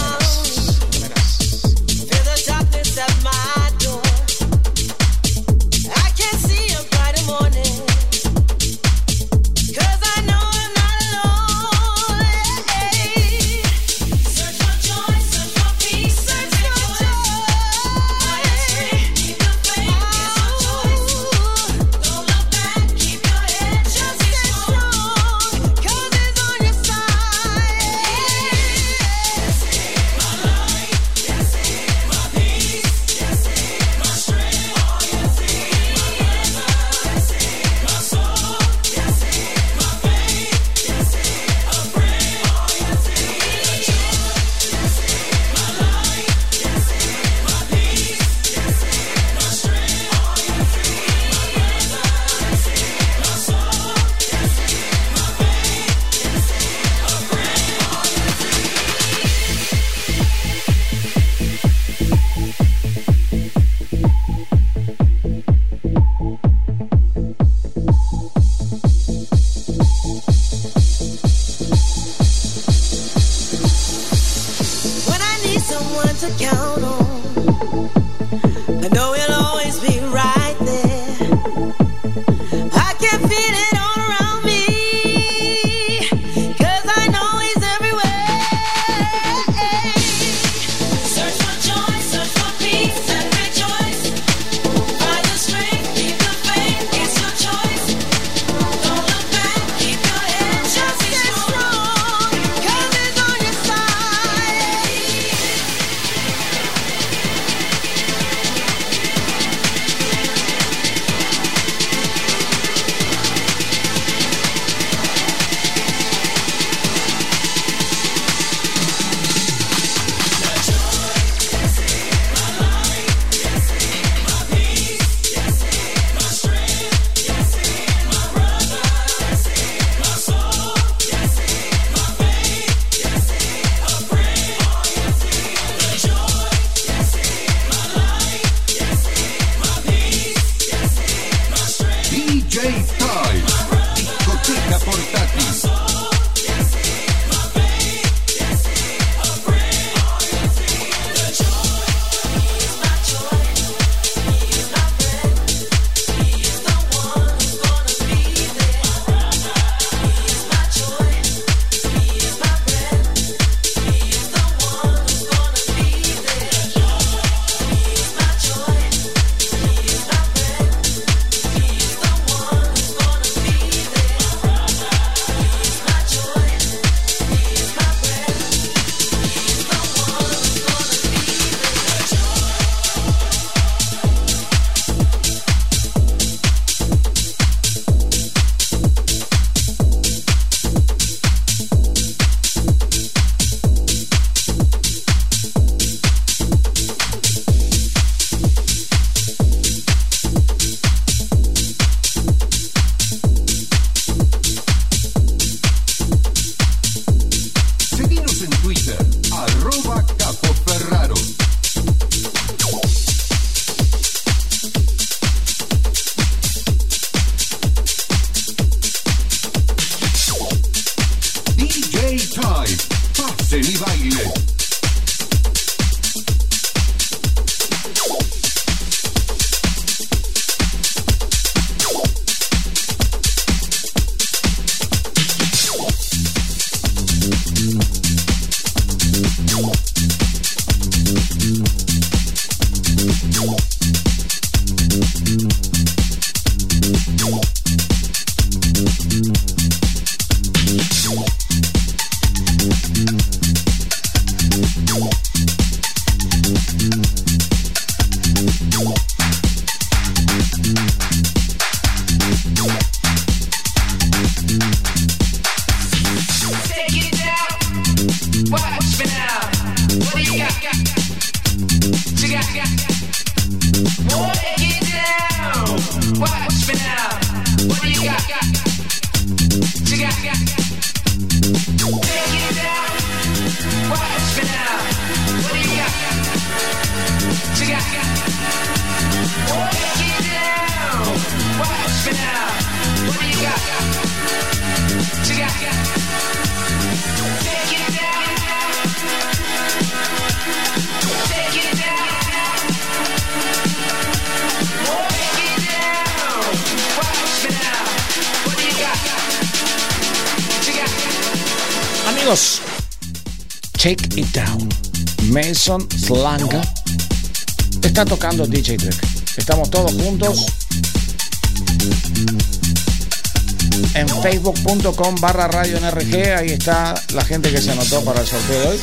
Mason Slanga está tocando DJ Tech. Estamos todos juntos en facebook.com barra radio NRG. Ahí está la gente que se anotó para el sorteo de hoy.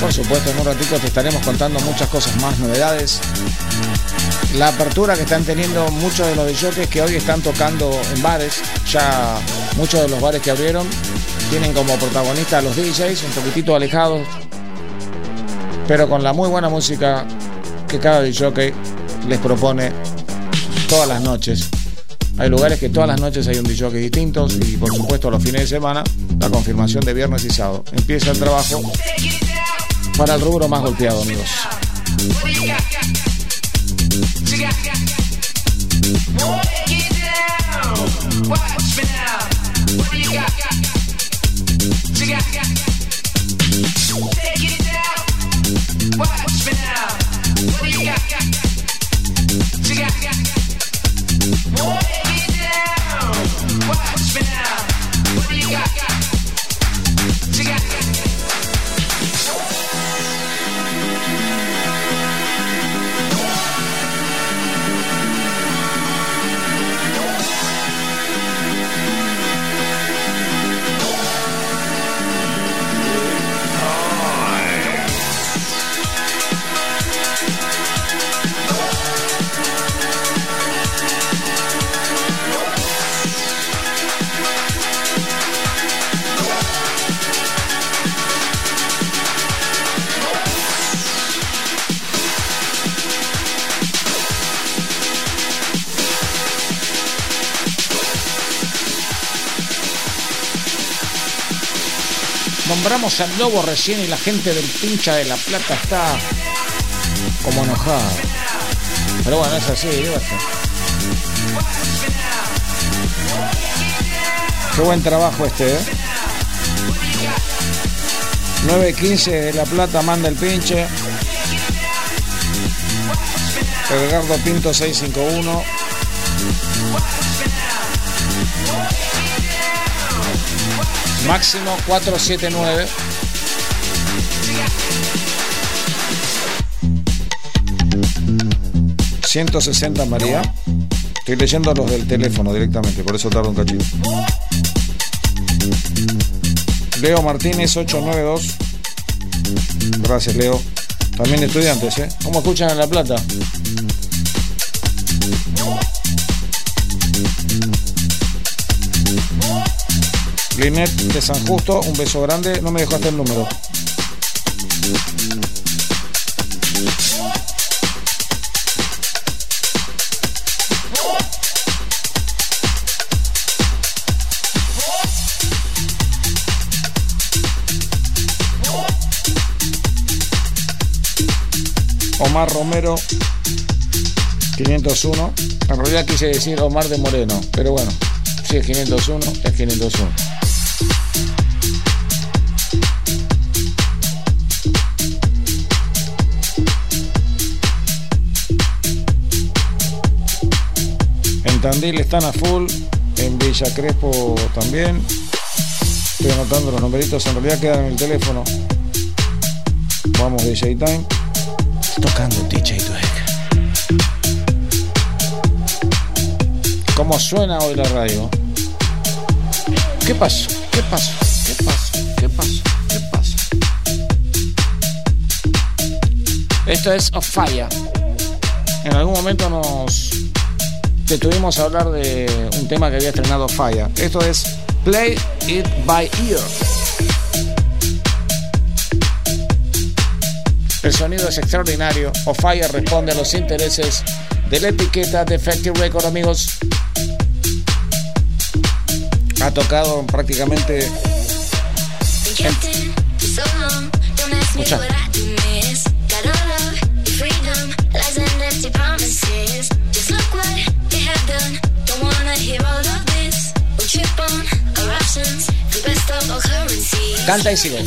Por supuesto, en un ratito te estaremos contando muchas cosas más, novedades. La apertura que están teniendo muchos de los DJs que hoy están tocando en bares. Ya muchos de los bares que abrieron tienen como protagonistas a los DJs, un poquitito alejados, pero con la muy buena música que cada DJ les propone todas las noches. Hay lugares que todas las noches hay un DJ distintos y por supuesto los fines de semana la confirmación de viernes y sábado. Empieza el trabajo para el rubro más golpeado, amigos. Al lobo recién y la gente del pincha de la plata está como enojada. Pero bueno, es así. Qué buen trabajo este, ¿eh? 9.15 de La Plata manda el pinche. Edgardo Pinto 651. Máximo 479. ...160 María... ...estoy leyendo los del teléfono directamente... ...por eso tardo un cachito... Leo Martínez 892... ...gracias Leo... ...también estudiantes, ¿eh? ¿Cómo escuchan en La Plata? Linet de San Justo, un beso grande. No me dejaste el número. Omar Romero 501. En realidad quise decir Omar de Moreno, pero bueno, si es 501, es 501. Tandil están a full, en Villa Crespo también. Estoy anotando los numeritos, en realidad quedan en el teléfono. Vamos DJ Time. Tocando DJ Dweck. ¿Cómo suena hoy la radio? ¿Qué pasó? ¿Qué pasó? ¿Qué pasó? ¿Qué pasó? ¿Qué pasó? Esto es Of Fire. En algún momento nos detuvimos a hablar de un tema que había estrenado Fire. Esto es Play It By Ear. El sonido es extraordinario. Of Fire responde a los intereses de la etiqueta Defective Record, amigos. Ha tocado prácticamente. en-. Canta y sigue.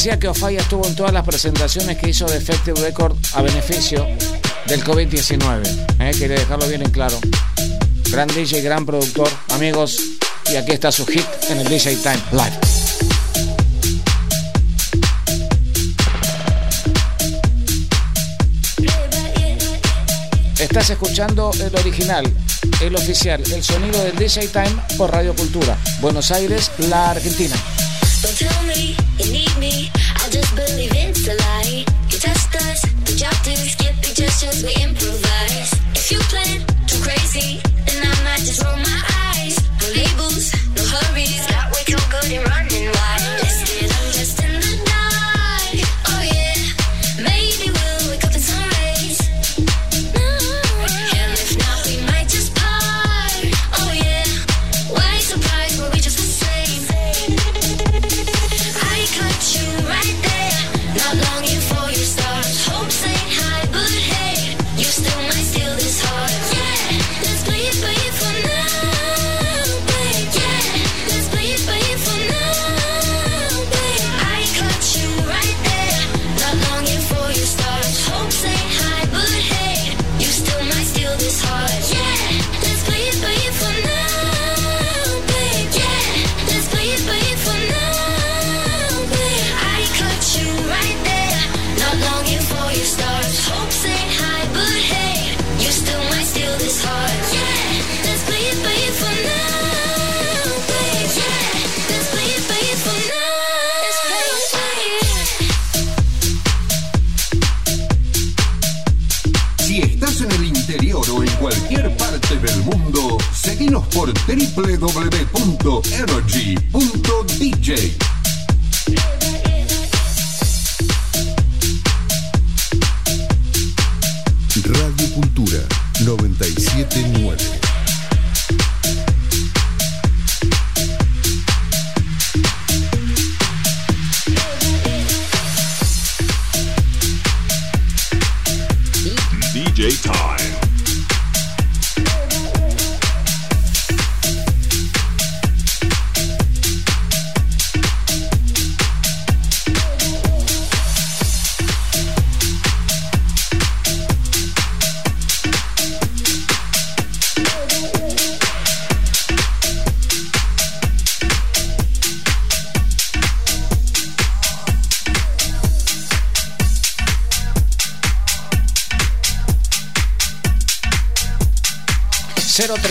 decía que Ofaya estuvo en todas las presentaciones que hizo Defective Record a beneficio del COVID-19. ¿eh? Dejarlo bien en claro. Gran DJ, gran productor, amigos. Y aquí está su hit en el DJ Time Live. Estás escuchando el original, el oficial, el sonido del DJ Time por Radio Cultura, Buenos Aires, la Argentina.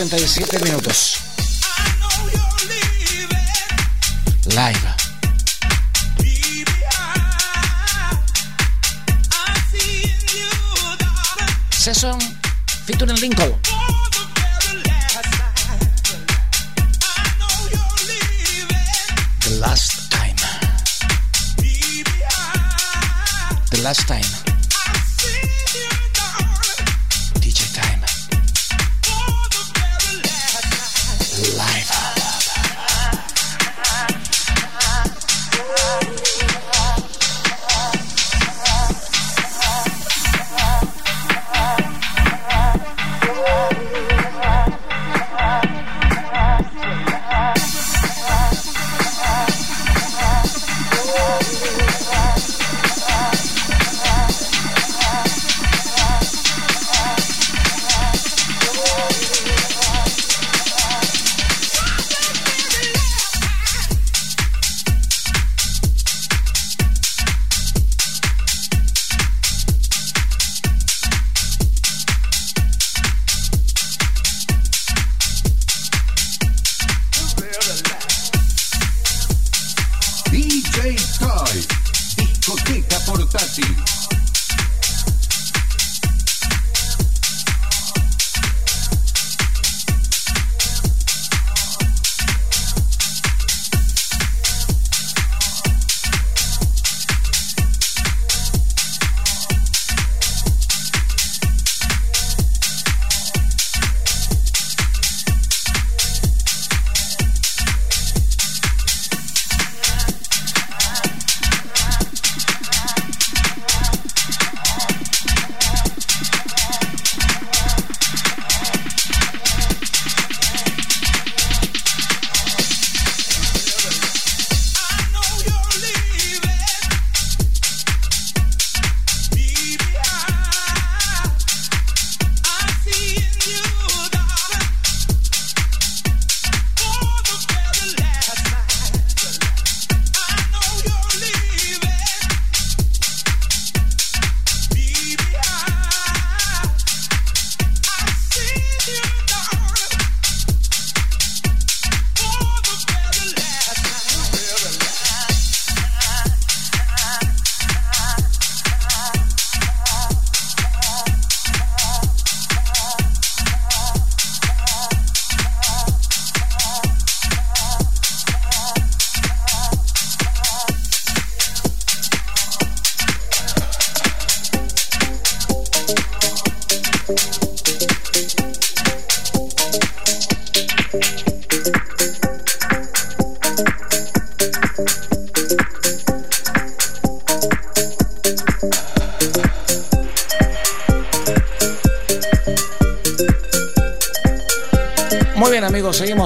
57 minutos. Live. Session featuring Lincoln. The last time. The last time.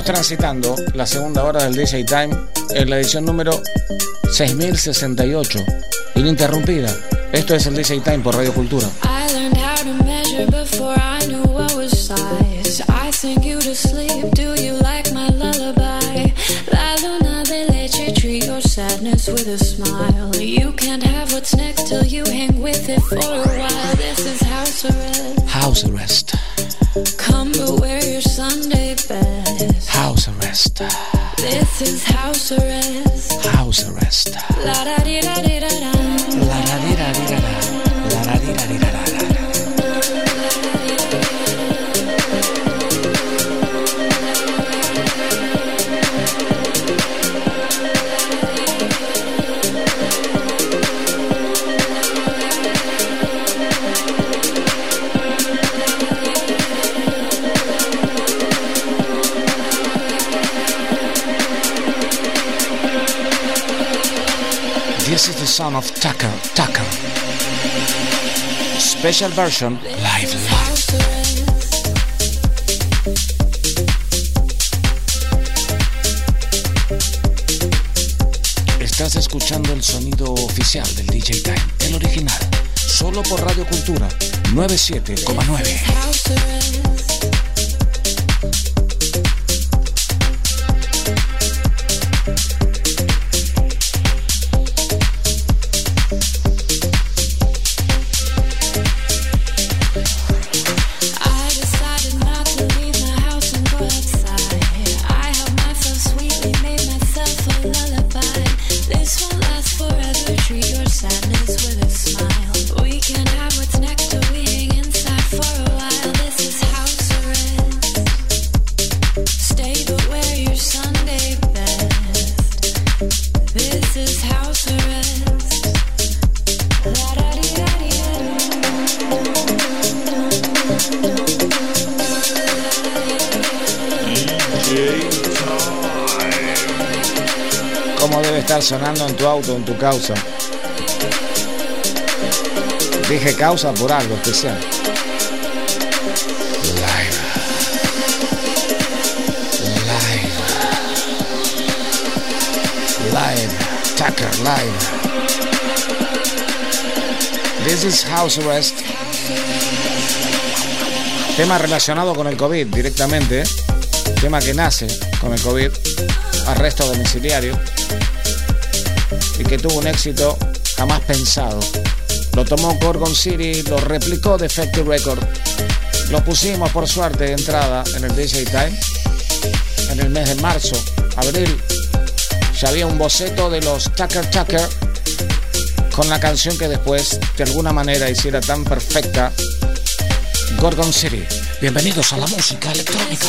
Seguimos transitando la segunda hora del DJ Time en la edición número 6068, ininterrumpida. Esto es el DJ Time por Radio Cultura. Special version, live, live. Estás escuchando el sonido oficial del DJ Time, el original, solo por Radio Cultura 97,9. Sonando en tu auto, en tu causa? Dije causa por algo especial. Live. Live. Live. Tucker, live. This is house arrest. Tema relacionado con el COVID directamente. Tema que nace con el COVID. Arresto domiciliario. Que tuvo un éxito jamás pensado. Lo tomó Gorgon City, lo replicó Defective Record. Lo pusimos por suerte de entrada en el DJ Time. En el mes de marzo, abril. Ya había un boceto de los Tucker Tucker con la canción que después de alguna manera hiciera tan perfecta Gorgon City. Bienvenidos a la música electrónica.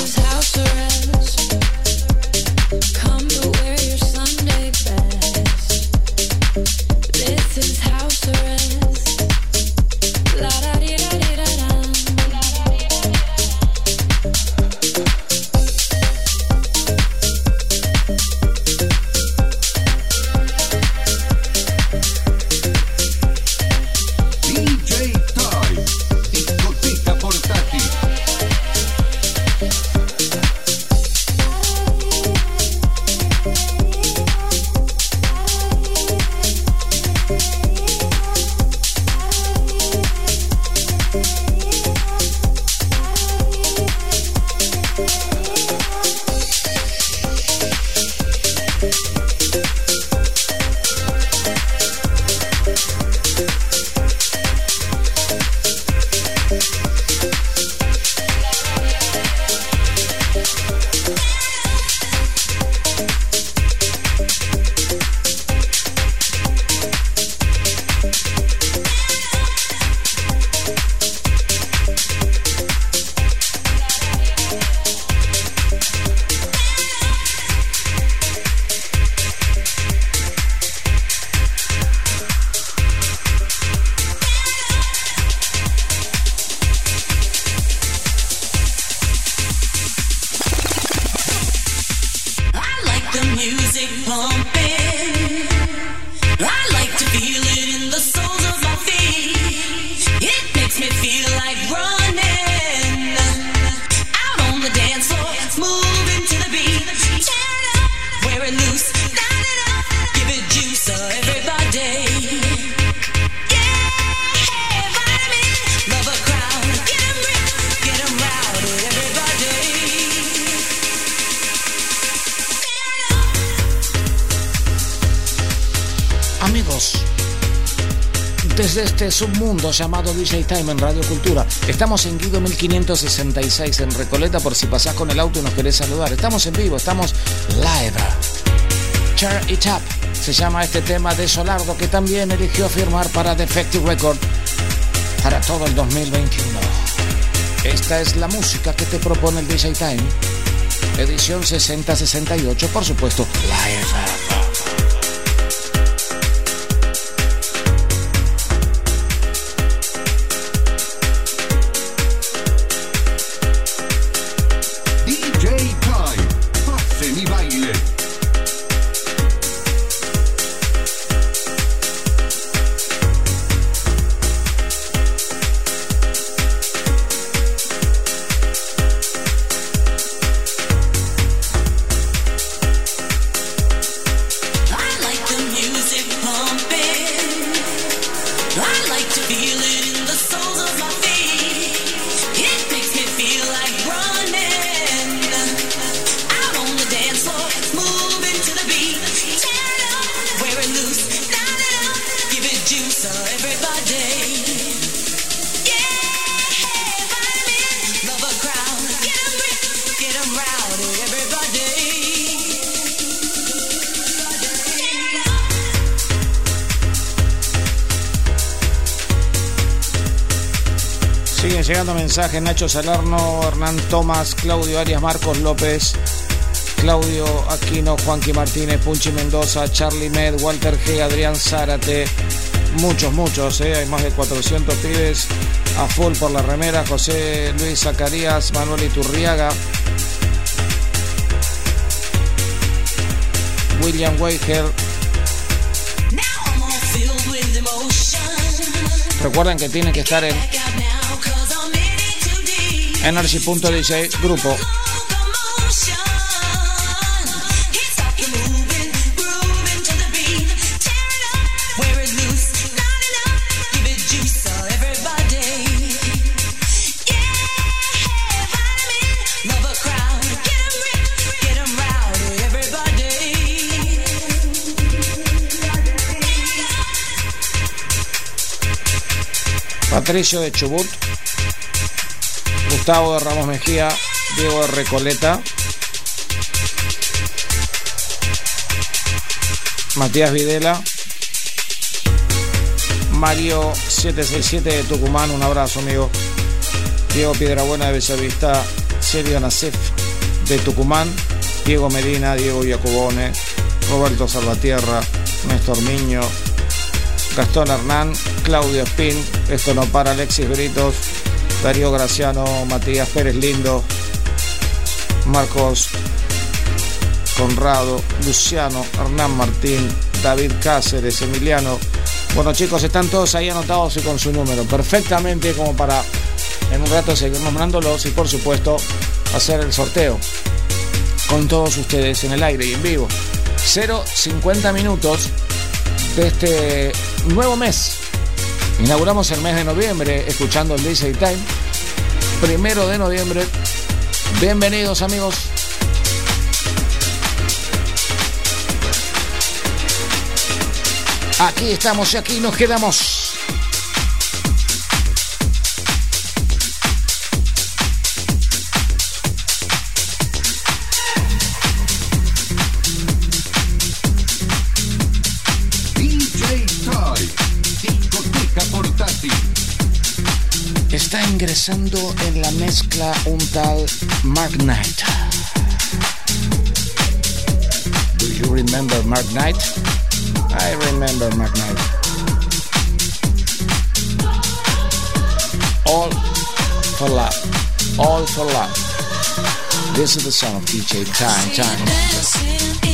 DJ Time en Radio Cultura. Estamos en Guido 1566 en Recoleta por si pasás con el auto y nos querés saludar. Estamos en vivo, estamos live. Cheer It Up se llama este tema de Solardo que también eligió firmar para Defective Record para todo el 2021. Esta es la música que te propone el DJ Time. Edición 6068, por supuesto, mensajes Nacho Salerno, Hernán Tomás, Claudio Arias, Marcos López, Claudio Aquino, Juanqui Martínez, Punchi Mendoza, Charlie Med, Walter G, Adrián Zárate, muchos, muchos, ¿eh? hay más de 400 pibes a full por la remera, José Luis Zacarías, Manuel Iturriaga, William Weiger, recuerden que tienen que estar en energy.dj grupo. Patricio de Chubut, Gustavo de Ramos Mejía, Diego de Recoleta, Matías Videla, Mario 767 de Tucumán, un abrazo amigo, Diego Piedrabuena de Bellavista, Sergio Nasef de Tucumán, Diego Medina, Diego Giacobone, Roberto Salvatierra, Néstor Miño, Gastón Hernán, Claudio Espín, esto no para, Alexis Britos, Darío Graciano, Matías Pérez Lindo, Marcos Conrado, Luciano, Hernán Martín, David Cáceres, Emiliano. Bueno chicos, están todos ahí anotados y con su número, perfectamente como para en un rato seguir nombrándolos y por supuesto hacer el sorteo con todos ustedes en el aire y en vivo. 050 minutos de este nuevo mes. Inauguramos el mes de noviembre escuchando el DJ Time. Primero de noviembre. Bienvenidos amigos. Aquí estamos y aquí nos quedamos. Ingresando en la mezcla un tal Mark Knight. Do you remember Mark Knight? I remember Mark Knight. All for love. All for love. This is the song of DJ Time Time.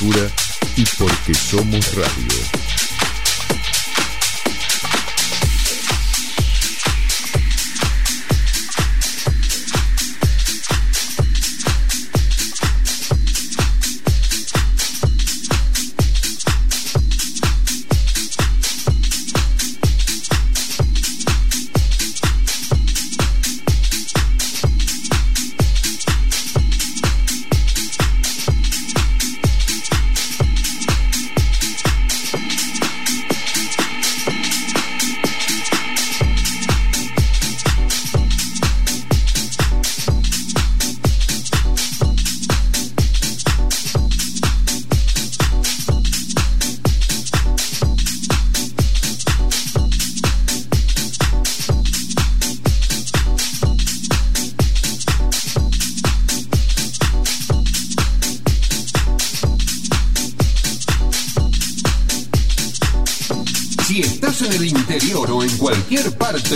Gute.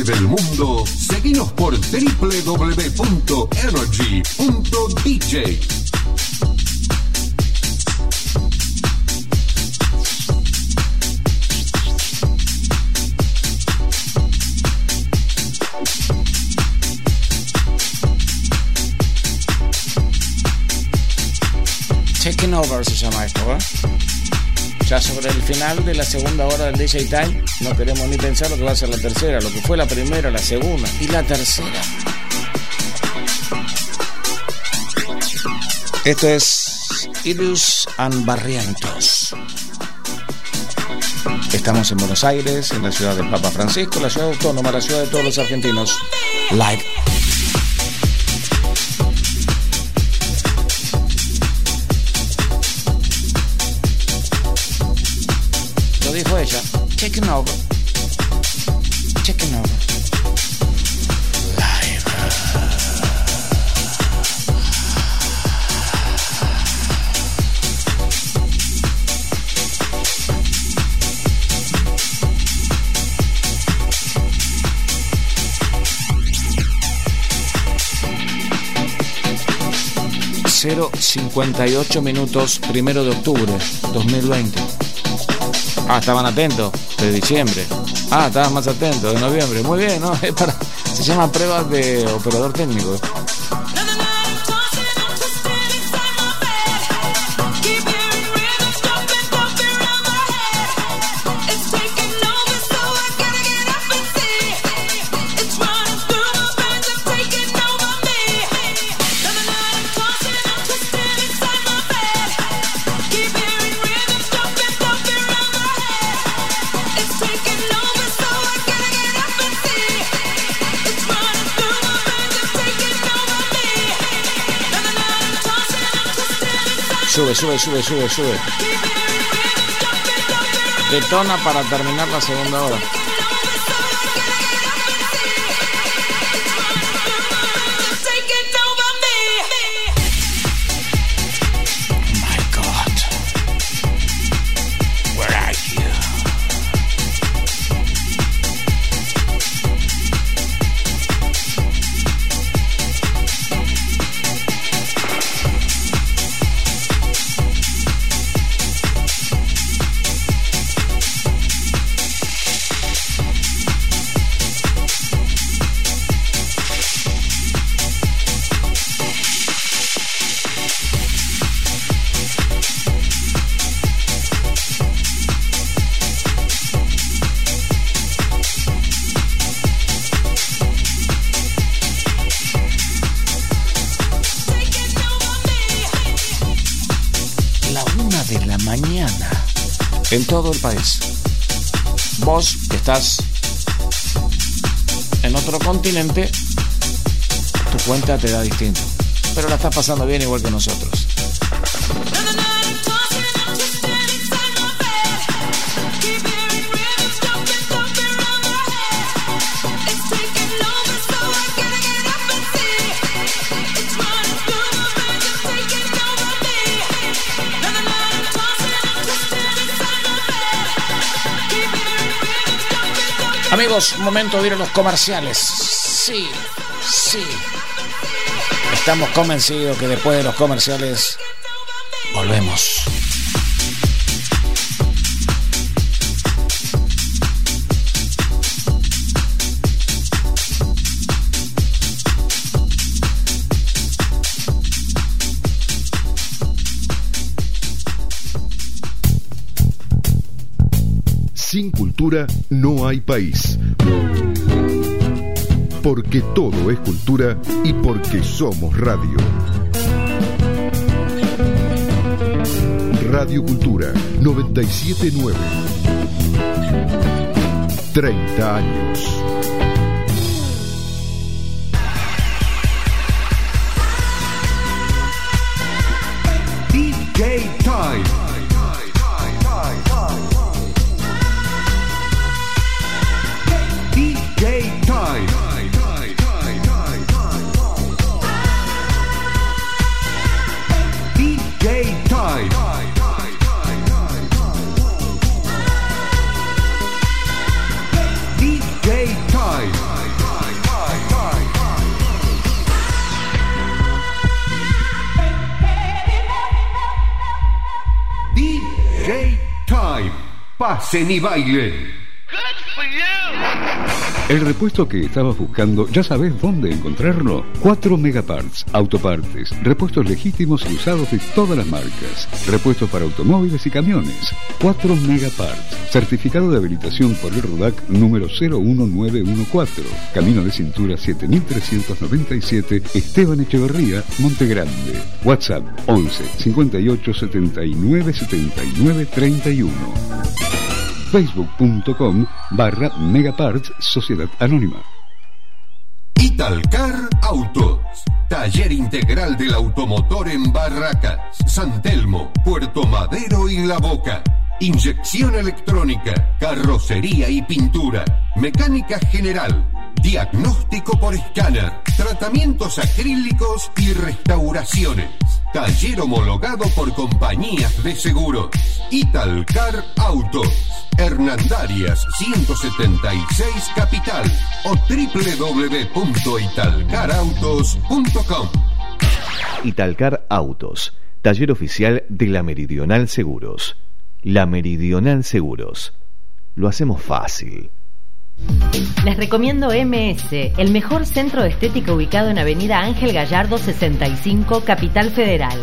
del mundo, seguimos por www.energy.dj. Taking Over se llama esto, ¿eh? Ya sobre el final de la segunda hora del DJ Time no queremos ni pensar lo que va a ser la tercera, lo que fue la primera, la segunda y la tercera. Esto es Ilus and Barrientos. Estamos en Buenos Aires, en la ciudad del Papa Francisco, la ciudad autónoma, la ciudad de todos los argentinos. Live. ...058 minutos... ...primero de octubre... ...2020... Ah, estaban atentos de diciembre. Ah, estaban más atentos de noviembre. Muy bien, ¿no? Es para, se llaman pruebas de operador técnico. Sube, sube, sube, sube, sube. Detona para terminar la segunda hora. País. Vos que estás en otro continente, tu cuenta te da distinto. Pero la estás pasando bien igual que nosotros. Amigos, momento de ir a los comerciales. Sí, sí. Estamos convencidos que después de los comerciales volvemos. Sin cultura no hay país. Porque todo es cultura y porque somos radio. Radio Cultura 979. 30 años. Pasen y bailen. El repuesto que estabas buscando, ¿ya sabes dónde encontrarlo? 4 Megaparts, autopartes, repuestos legítimos y usados de todas las marcas, repuestos para automóviles y camiones. 4 Megaparts, certificado de habilitación por el RUDAC número 01914, Camino de Cintura 7397, Esteban Echeverría, Montegrande. WhatsApp 11 58 79 79 31 facebook.com barra Megaparts Sociedad Anónima. Italcar Autos. Taller integral del automotor en Barracas, San Telmo, Puerto Madero y La Boca. Inyección electrónica, carrocería y pintura, mecánica general, diagnóstico por escáner, tratamientos acrílicos y restauraciones. Taller homologado por compañías de seguros. Italcar Autos. Hernandarias 176 Capital o www.italcarautos.com. Italcar Autos, taller oficial de la Meridional Seguros. La Meridional Seguros. Lo hacemos fácil. Les recomiendo MS, el mejor centro de estética ubicado en Avenida Ángel Gallardo 65, Capital Federal.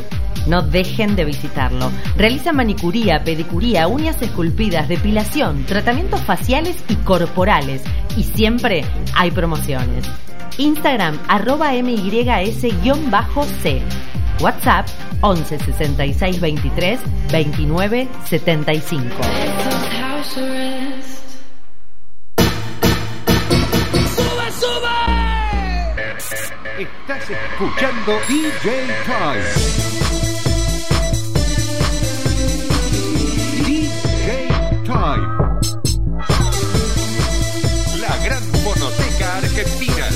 No dejen de visitarlo. Realiza manicuría, pedicuría, uñas esculpidas, depilación, tratamientos faciales y corporales. Y siempre hay promociones. Instagram arroba MYS-C. WhatsApp 11 66 23 29 75. Estás escuchando DJ Time. DJ Time. La gran fonoteca argentina.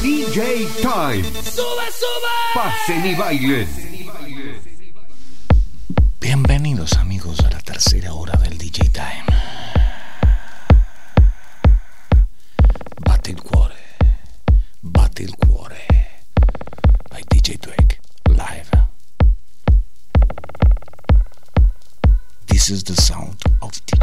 DJ Time. ¡Sube, sube! Pasen y bailen. Bienvenidos amigos a la tercera hora del DJ Time. Batte This is the sound of DJ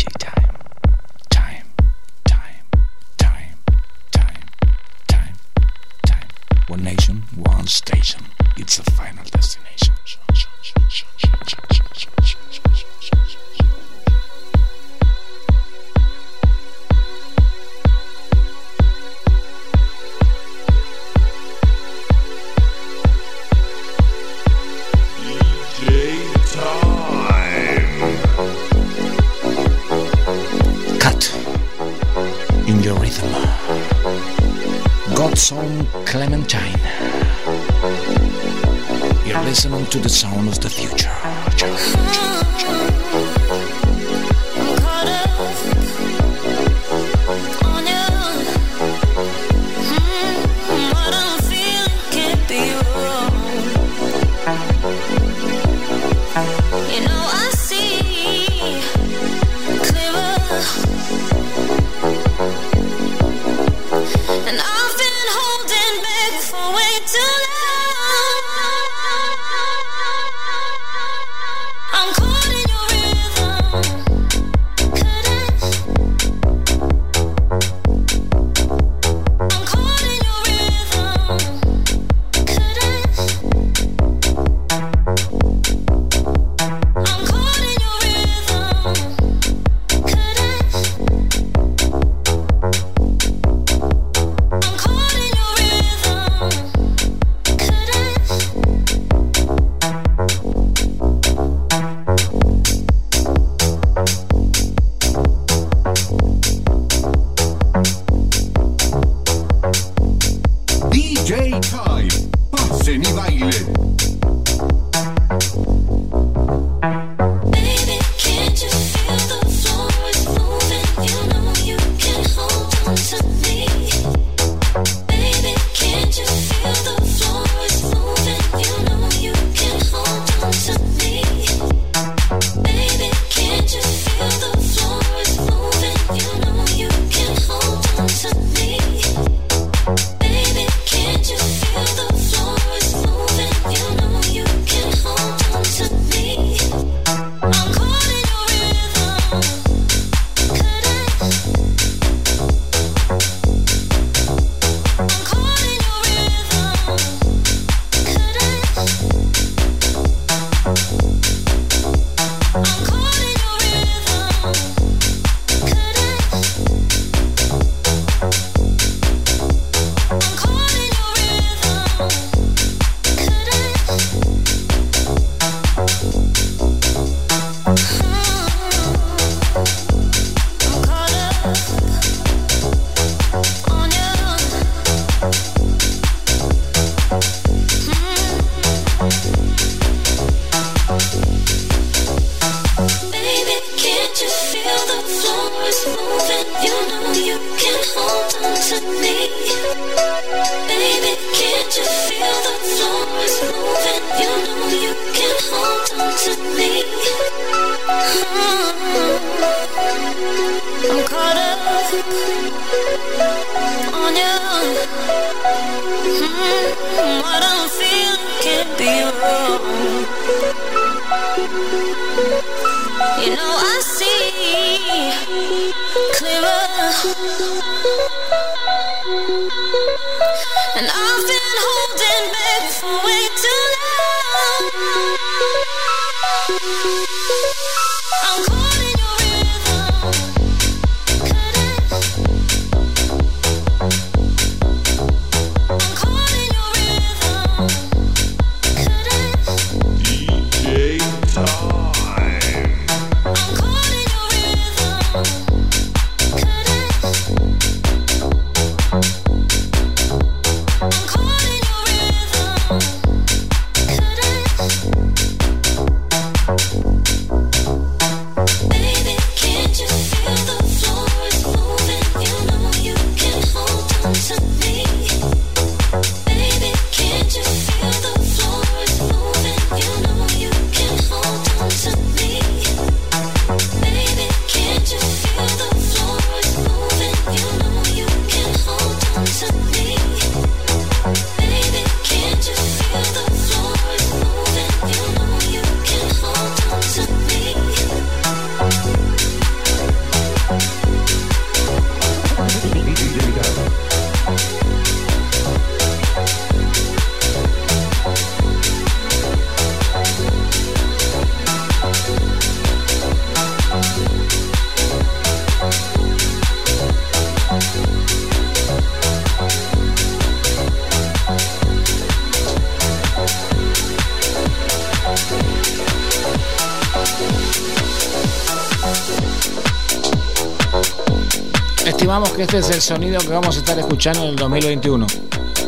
Que este es el sonido que vamos a estar escuchando en el 2021.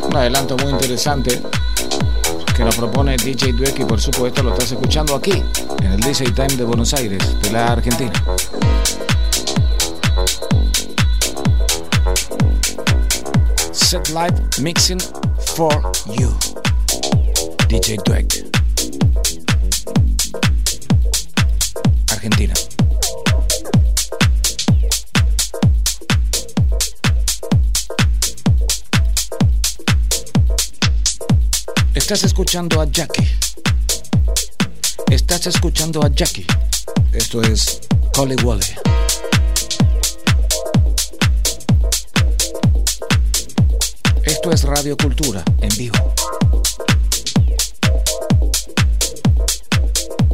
Un adelanto muy interesante que nos propone DJ Dweck y por supuesto lo estás escuchando aquí, en el DJ Time de Buenos Aires, de la Argentina. Set Live Mixing for You. DJ Dweck. Estás escuchando a Jackie. Estás escuchando a Jackie. Esto es Collie Wally. Esto es Radio Cultura en vivo.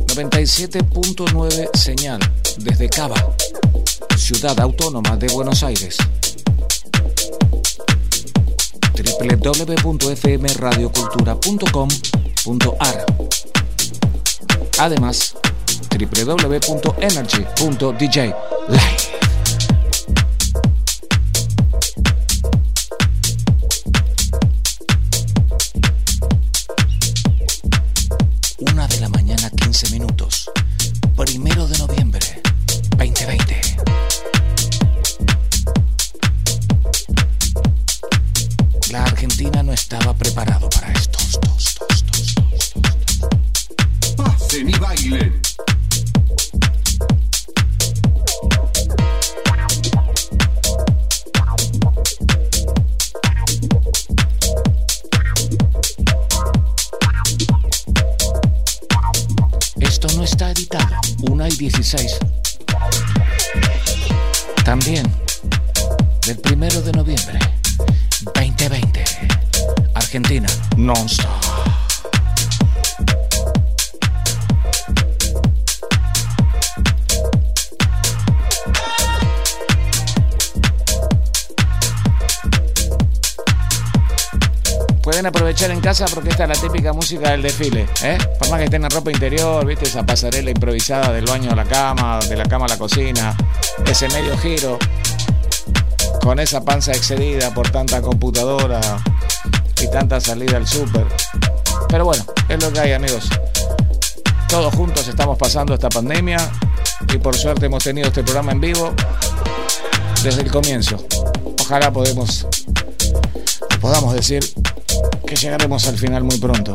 97.9 señal desde Cava, ciudad autónoma de Buenos Aires. www.fmradiocultura.com.ar Además, www.energy.dj. casa porque esta es la típica música del desfile, ¿eh? Por más que en ropa interior, ¿viste? Esa pasarela improvisada del baño a la cama, de la cama a la cocina, ese medio giro, con esa panza excedida por tanta computadora y tanta salida al súper. Pero bueno, es lo que hay, amigos. Todos juntos estamos pasando esta pandemia y por suerte hemos tenido este programa en vivo desde el comienzo. Ojalá podemos podamos decir que llegaremos al final muy pronto.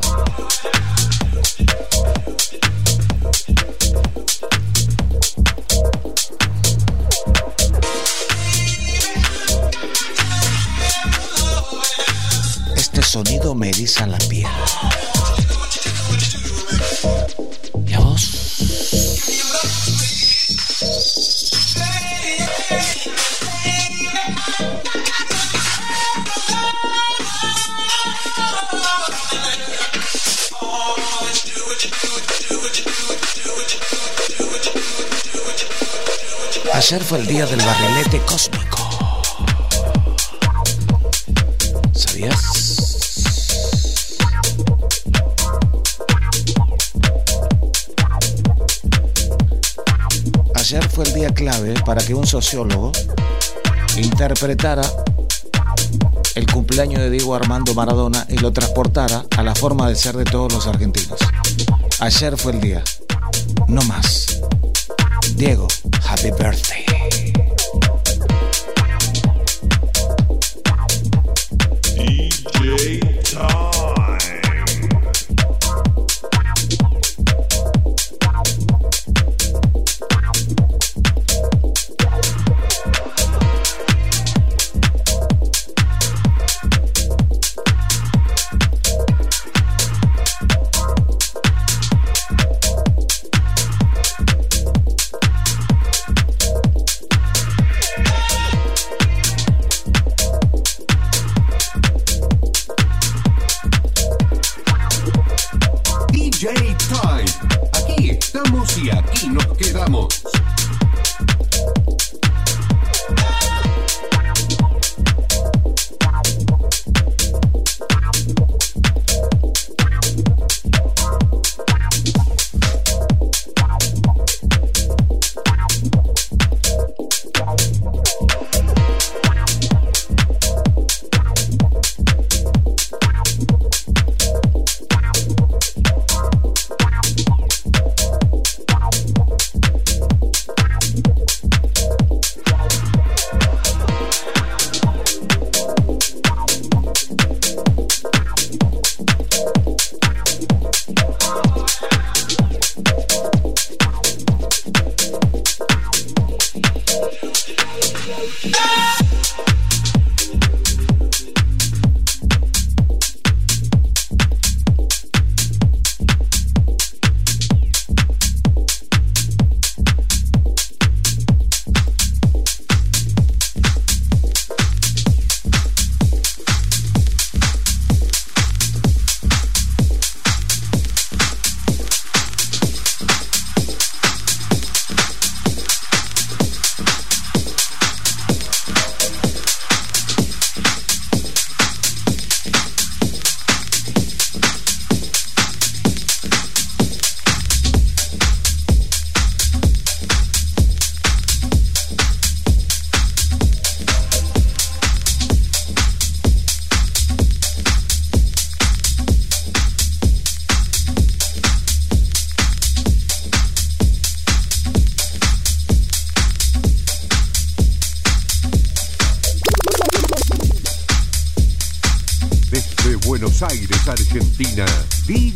para que un sociólogo interpretara el cumpleaños de Diego Armando Maradona y lo transportara a la forma de ser de todos los argentinos. Ayer fue el día. No más. Diego, happy birthday.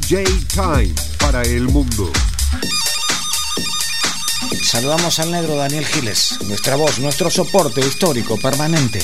J Time para el mundo. Saludamos al negro Daniel Giles, nuestra voz, nuestro soporte histórico permanente.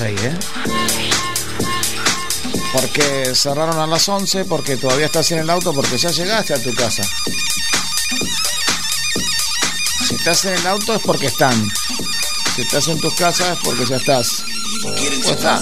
Ahí, ¿eh? Porque cerraron a las 11, porque todavía estás en el auto, porque ya llegaste a tu casa. Si estás en el auto es porque están. Si estás en tu casa es porque ya estás. Pues está.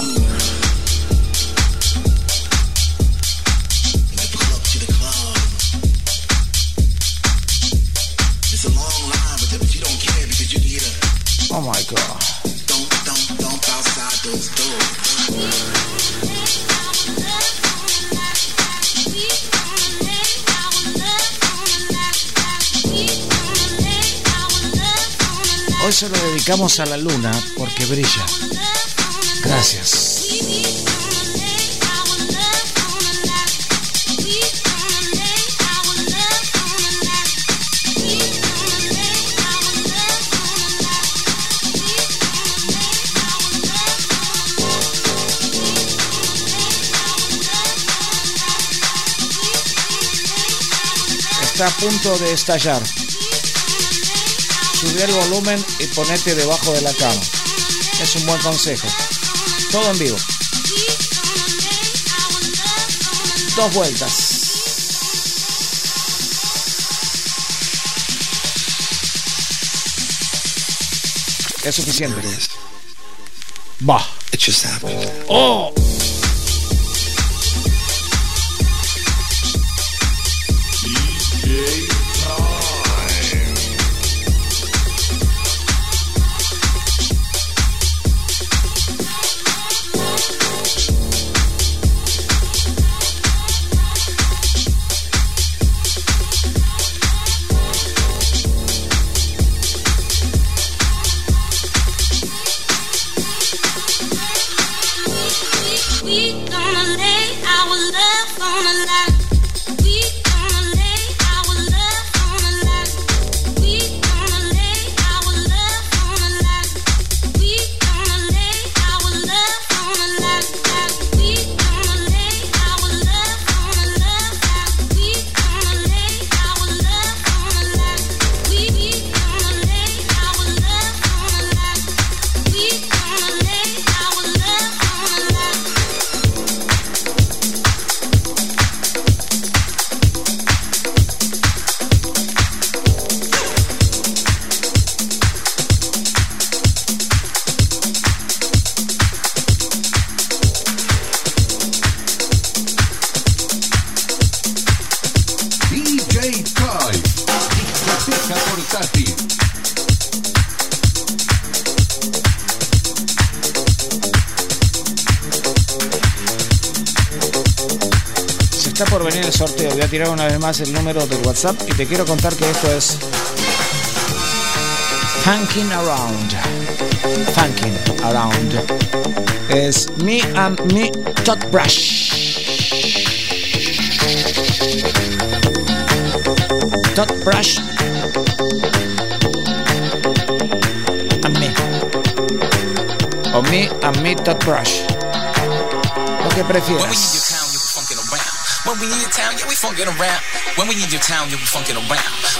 Dedicamos a la luna porque brilla. Gracias. Está a punto de estallar. Subí el volumen y ponete debajo de la cama. Es un buen consejo. Todo en vivo. Dos vueltas. Es suficiente. Va. Oh. Más el número del WhatsApp y te quiero contar que esto es Funkin' Around. Funkin' Around. Es Me and Me Toothbrush. Toothbrush. And me. O Me and Me Toothbrush. Lo que prefieras. When we your town, yeah, we funkin' around. When we need your town, yeah, we funkin' around.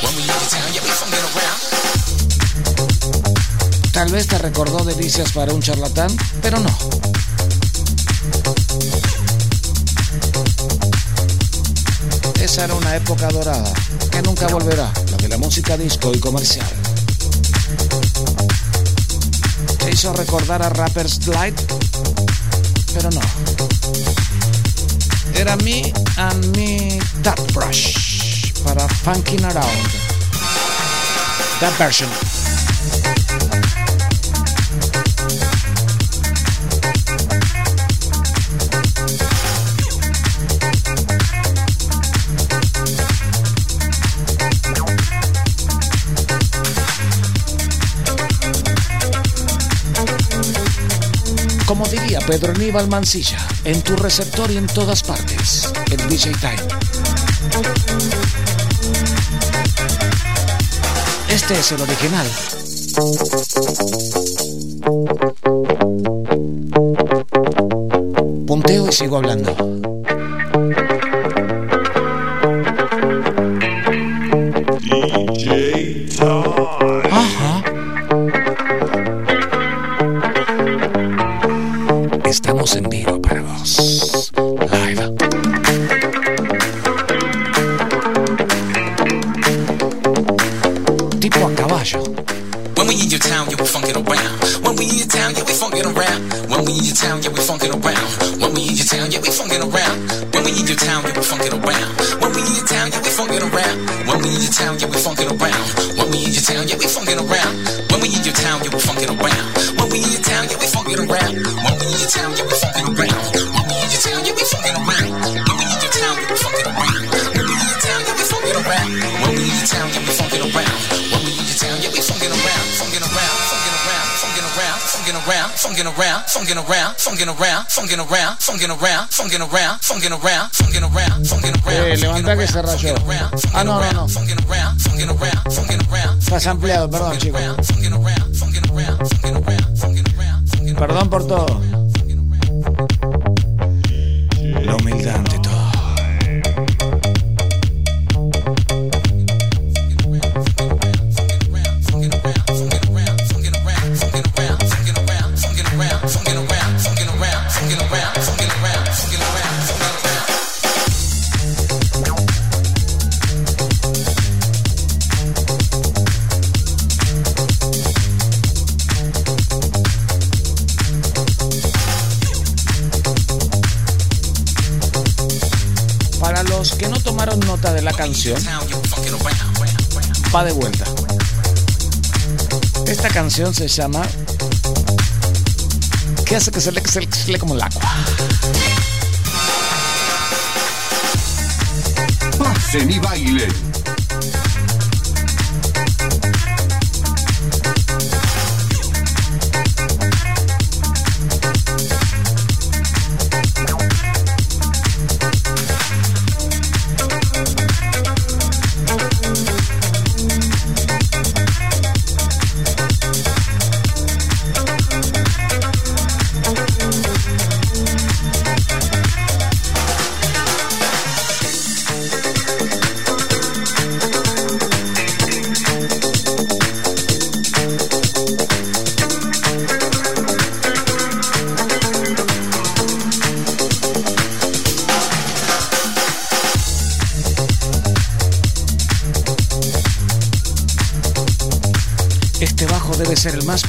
When we need your town, yeah, we funkin' around. Tal vez te recordó delicias para un charlatán, pero no. Esa era una época dorada que nunca volverá, la de la música disco y comercial. Te hizo recordar a Rappers Delight, pero no. Era Me and Me That Brush Funkin' Around. That version. Como diría Pedro Aníbal Mancilla, en tu receptor y en todas partes, el DJ Time. Este es el original. Punteo y sigo hablando. Funkin' around, funkin' around, funkin' around, funkin' around, funkin' around, funkin' around, funkin' around, funkin' around. Eh, levantá que se rayó. Ah, no, no, no. Estás ampliado, perdón, chicos. Perdón por todo. Para los que no tomaron nota de la canción, va de vuelta. Esta canción se llama ¿Qué hace que se le, se le- se le como el agua? Pasen y bailen.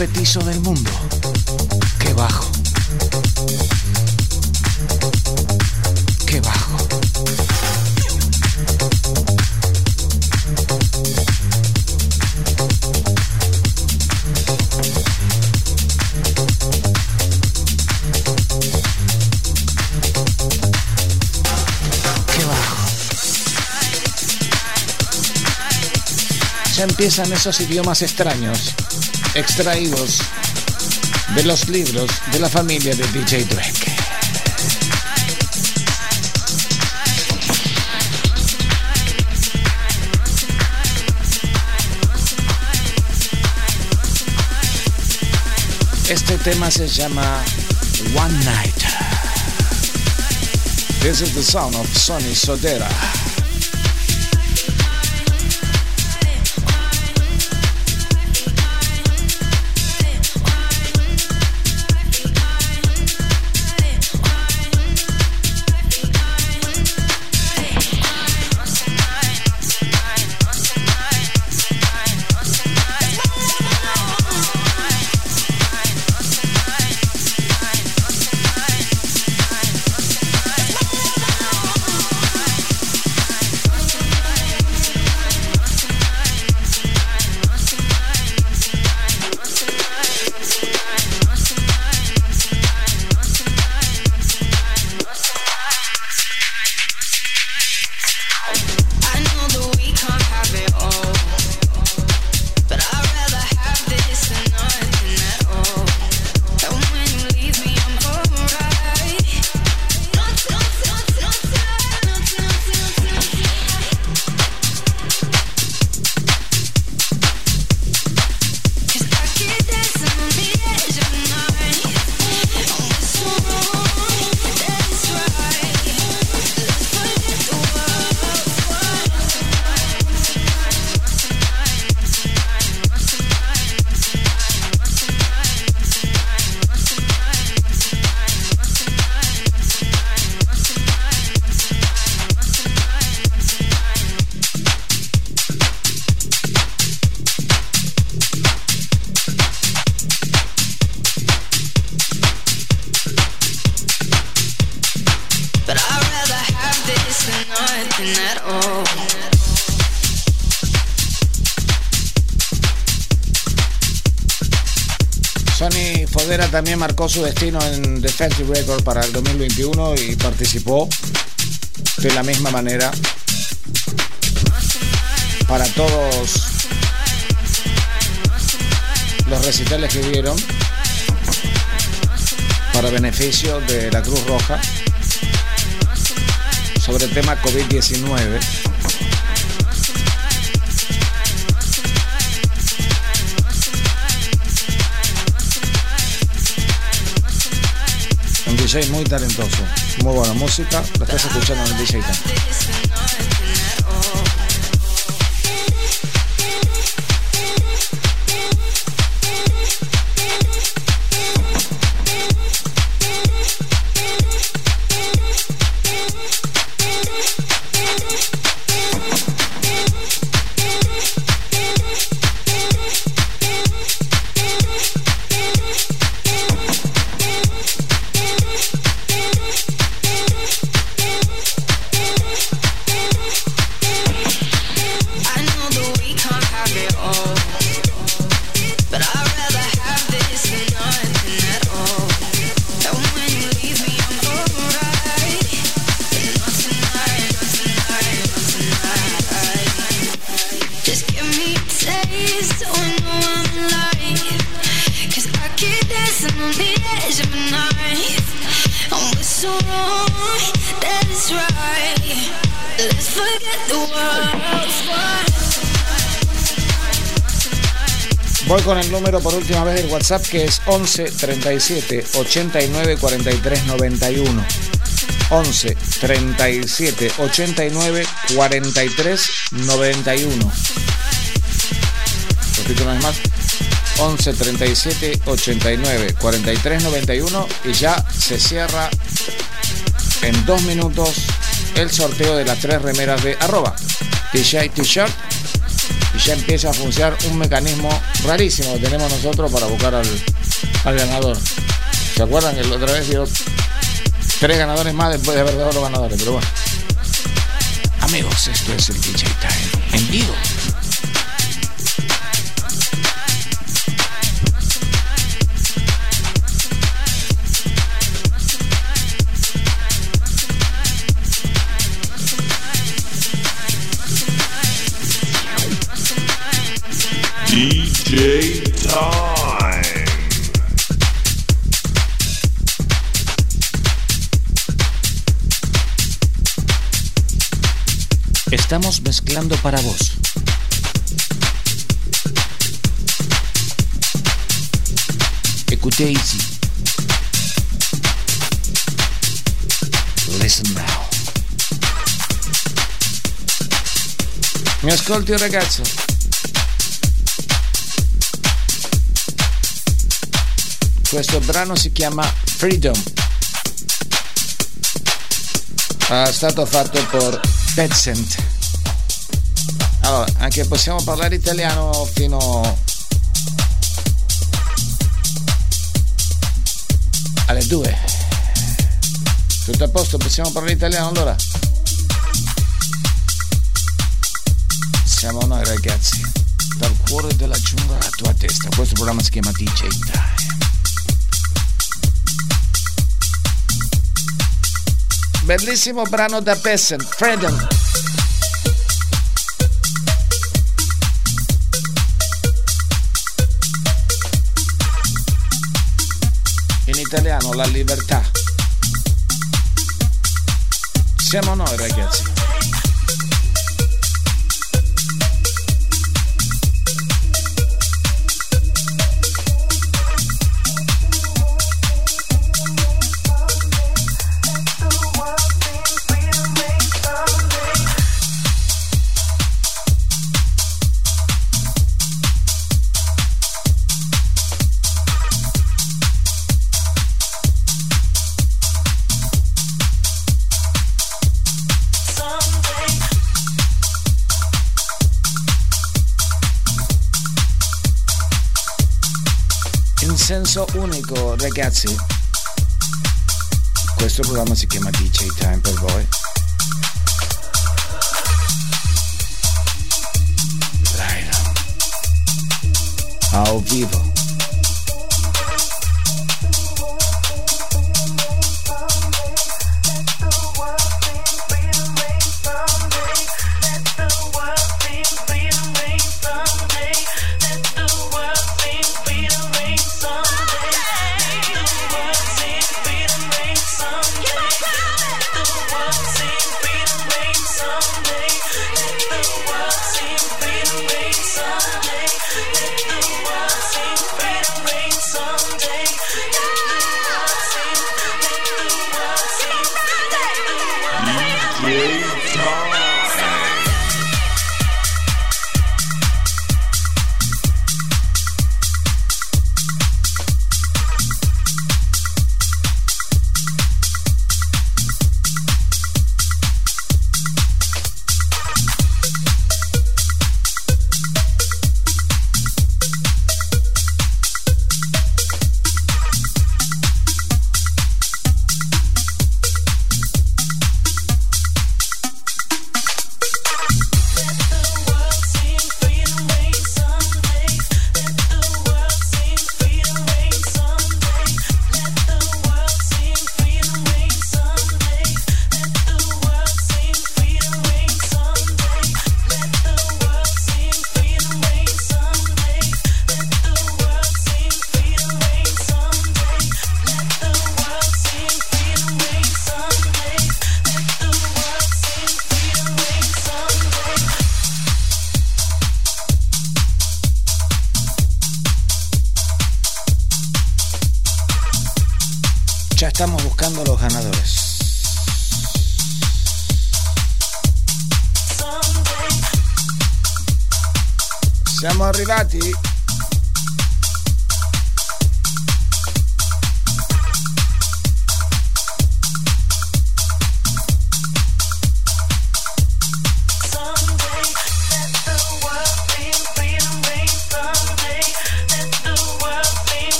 Petizo del mundo. ¡Qué bajo! ¡Qué bajo! Ya empiezan esos idiomas extraños, extraídos de los libros de la familia de DJ Drake. Este tema se llama One Night. This is the sound of Sonny Sodera. Marcó su destino en Defective Record para el 2021 y participó de la misma manera para todos los recitales que dieron para beneficio de la Cruz Roja sobre el tema COVID-19. DJ muy talentoso, muy buena música, lo estás escuchando en el DJ. Número por última vez del WhatsApp que es 11 37 89 43 91. 11 37 89 43 91. Repito una vez más. 11 37 89 43 91 y ya se cierra en dos minutos el sorteo de las tres remeras de arroba T-shirt y ya empieza a funcionar un mecanismo rarísimo que tenemos nosotros para buscar al, al ganador. ¿Se acuerdan que la otra vez dio tres ganadores más después de haber dado los ganadores? Pero bueno. Amigos, esto es el DJ en vivo. Estamos mezclando para vos. Écoutez ici. Listen now. Mi ascolti ragazzo. Questo brano si chiama Freedom. È stato fatto per Pezzent. Allora, anche possiamo parlare italiano fino alle 2. Tutto a posto, possiamo parlare italiano allora? Siamo noi ragazzi, dal cuore della giungla alla tua testa. Questo programma si chiama DJ Time. Bellissimo brano da Peasant, Freedom. Italiano la libertà. Siamo noi ragazzi. senso unico, ragazzi. Questo programma si chiama DJ Time per voi. Laila. Ao vivo.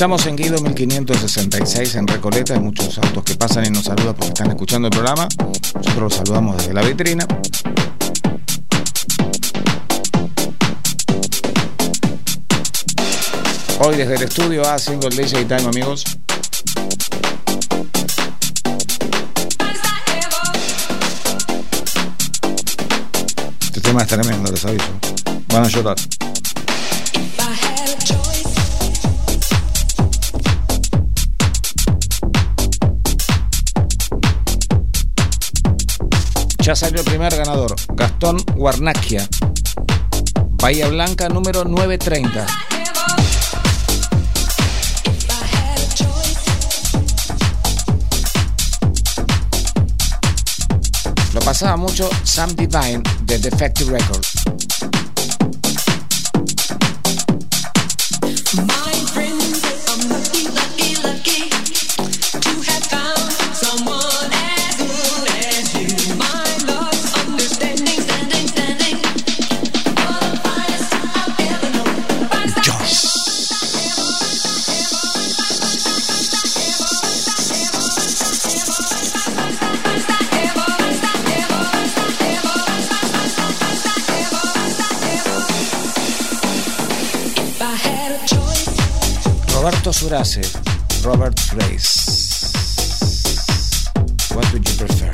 Estamos en Guido 1566 en Recoleta. Hay muchos autos que pasan y nos saludan porque están escuchando el programa. Nosotros los saludamos desde la vitrina. Hoy desde el estudio haciendo el DJ Time, amigos. Este tema es tremendo, les aviso. Van a llorar. Ya salió el primer ganador, Gastón Guarnacchia. Bahía Blanca número 930. Lo pasaba mucho Sam Divine de Defective Records. Surace, Robert Grace. What would you prefer?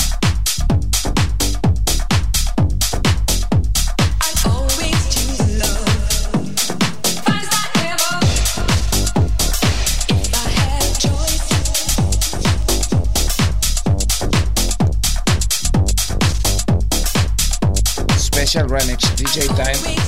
special remix DJ time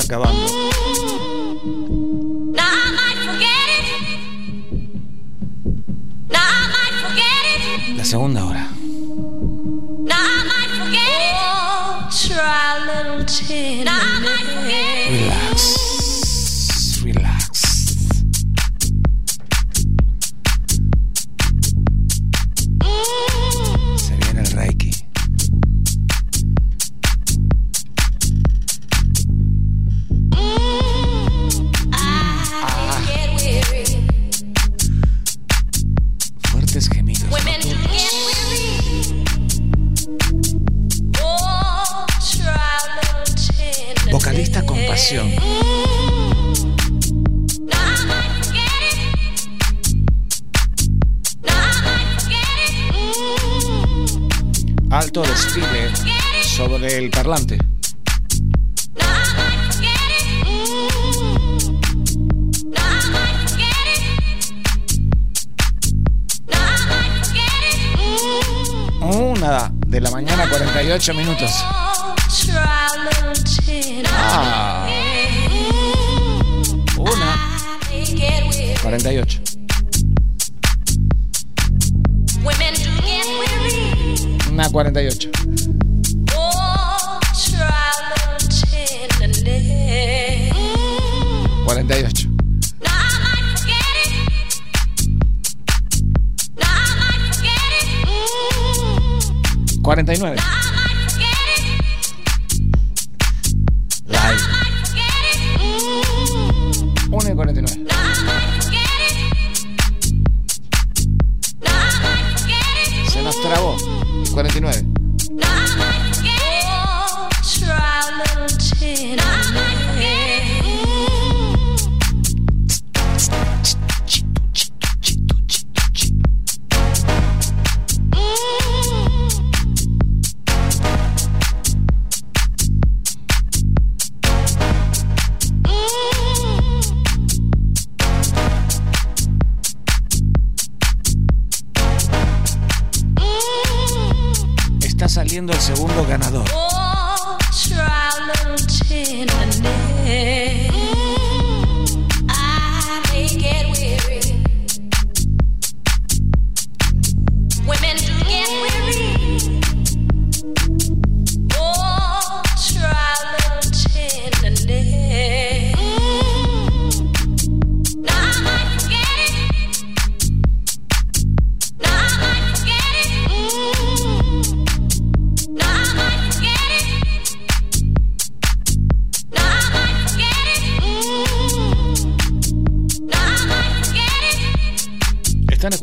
acabado.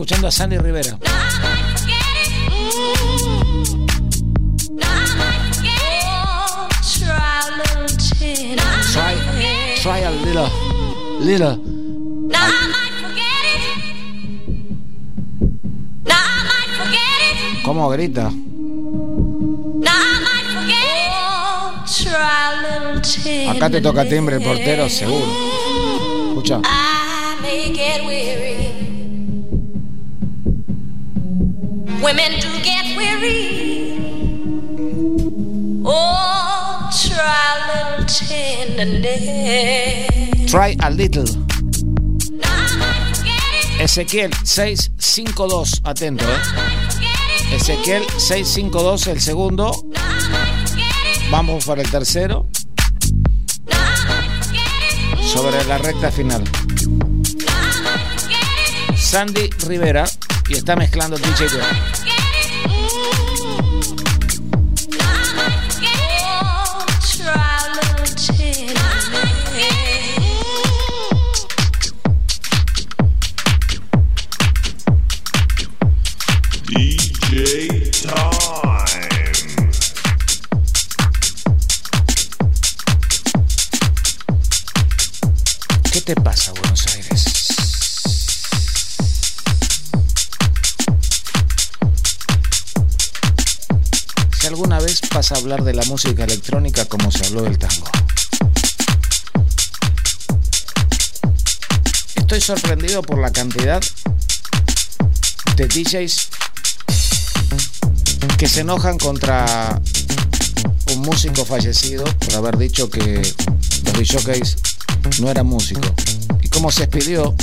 Escuchando a Sandy Rivera. Try. Try, a little, little. ¿Cómo grita? Acá te toca timbre portero, seguro. Escucha. Women do get weary. Oh, try a little tenderness. Try a little. Ezequiel 652, atento, eh. Ezequiel 652, el segundo. Vamos por el tercero. Sobre la recta final. Sandy Rivera y está mezclando DJ Dre. A hablar de la música electrónica como se habló del tango. Estoy sorprendido por la cantidad de DJs que se enojan contra un músico fallecido por haber dicho que los DJs no era músico. Y como se expidió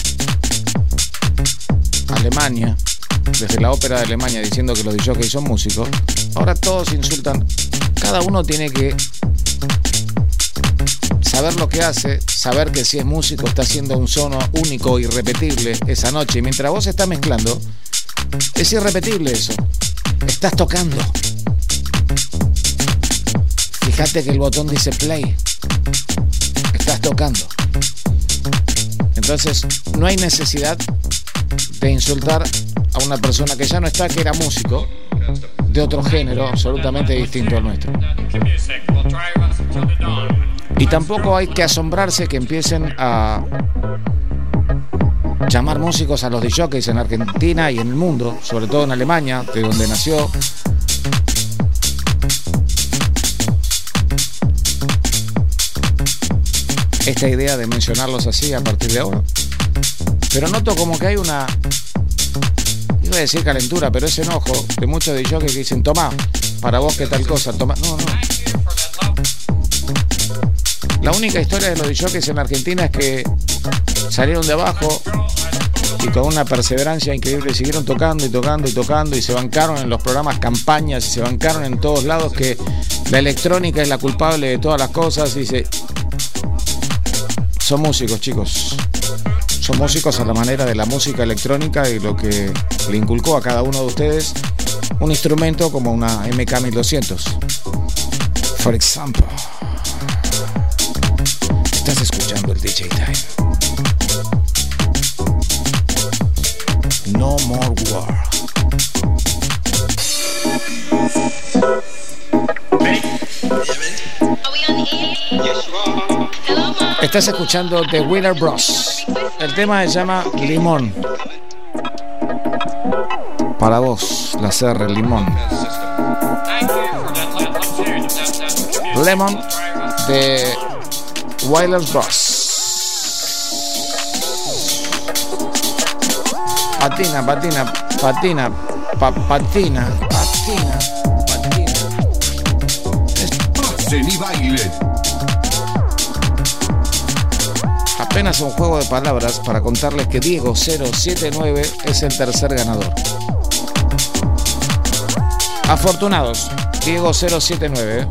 Alemania, desde la ópera de Alemania diciendo que los DJs son músicos, ahora todos insultan. Cada uno tiene que saber lo que hace, saber que si es músico está haciendo un sono único, irrepetible esa noche. Y mientras vos estás mezclando, es irrepetible eso. Estás tocando. Fíjate que el botón dice play. Estás tocando. Entonces, no hay necesidad de insultar a una persona que ya no está, que era músico, de otro género absolutamente distinto al nuestro. Y tampoco hay que asombrarse que empiecen a llamar músicos a los DJs en Argentina y en el mundo, sobre todo en Alemania, de donde nació. Esta idea de mencionarlos así a partir de ahora. Pero noto como que hay una. Iba a decir calentura, pero es enojo de muchos DJs que dicen: Toma, para vos, ¿qué tal cosa? Toma. No, no. La única historia de los DJs en Argentina es que salieron de abajo y con una perseverancia increíble siguieron tocando y tocando y tocando y se bancaron en los programas campañas y se bancaron en todos lados que la electrónica es la culpable de todas las cosas y se... Son músicos, chicos. Son músicos a la manera de la música electrónica y lo que le inculcó a cada uno de ustedes un instrumento como una MK1200. For example. Estás escuchando el DJ Time. No More War. Estás escuchando The Winner Bros. El tema se llama Limón. Para vos, la CR Limón. Lemon de Wilders Bros. Patina, patina, patina, pa- patina, patina, patina. Y bailen. Apenas un juego de palabras para contarles que Diego 079 es el tercer ganador. Afortunados, Diego 079. ¿eh?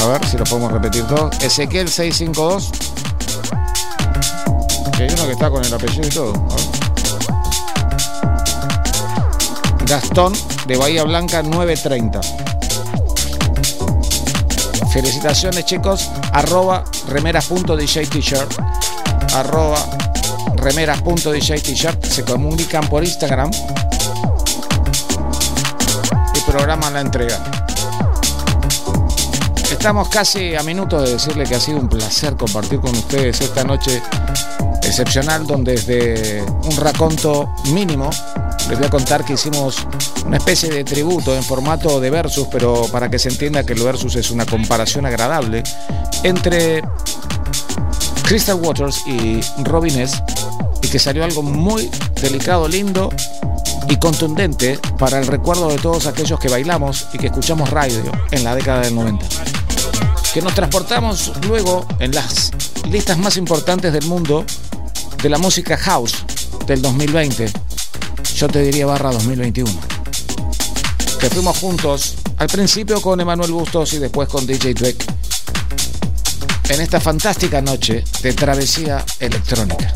A ver si lo podemos repetir todo. Ezequiel 652. Que hay uno que está con el apellido y todo. Gastón de Bahía Blanca 930. Felicitaciones chicos. Arroba remeras.dj t-shirt. Arroba remeras.dj t-shirt. Se comunican por Instagram. Y programan la entrega. Estamos casi a minutos de decirle que ha sido un placer compartir con ustedes esta noche excepcional donde desde un raconto mínimo les voy a contar que hicimos una especie de tributo en formato de versus, pero para que se entienda que el versus es una comparación agradable entre Crystal Waters y Robin S. y que salió algo muy delicado, lindo y contundente para el recuerdo de todos aquellos que bailamos y que escuchamos radio en la década del 90. Que nos transportamos luego en las listas más importantes del mundo de la música house del 2020. Yo te diría barra 2021. Que fuimos juntos al principio con Emanuel Bustos y después con DJ Dweck en esta fantástica noche de travesía electrónica.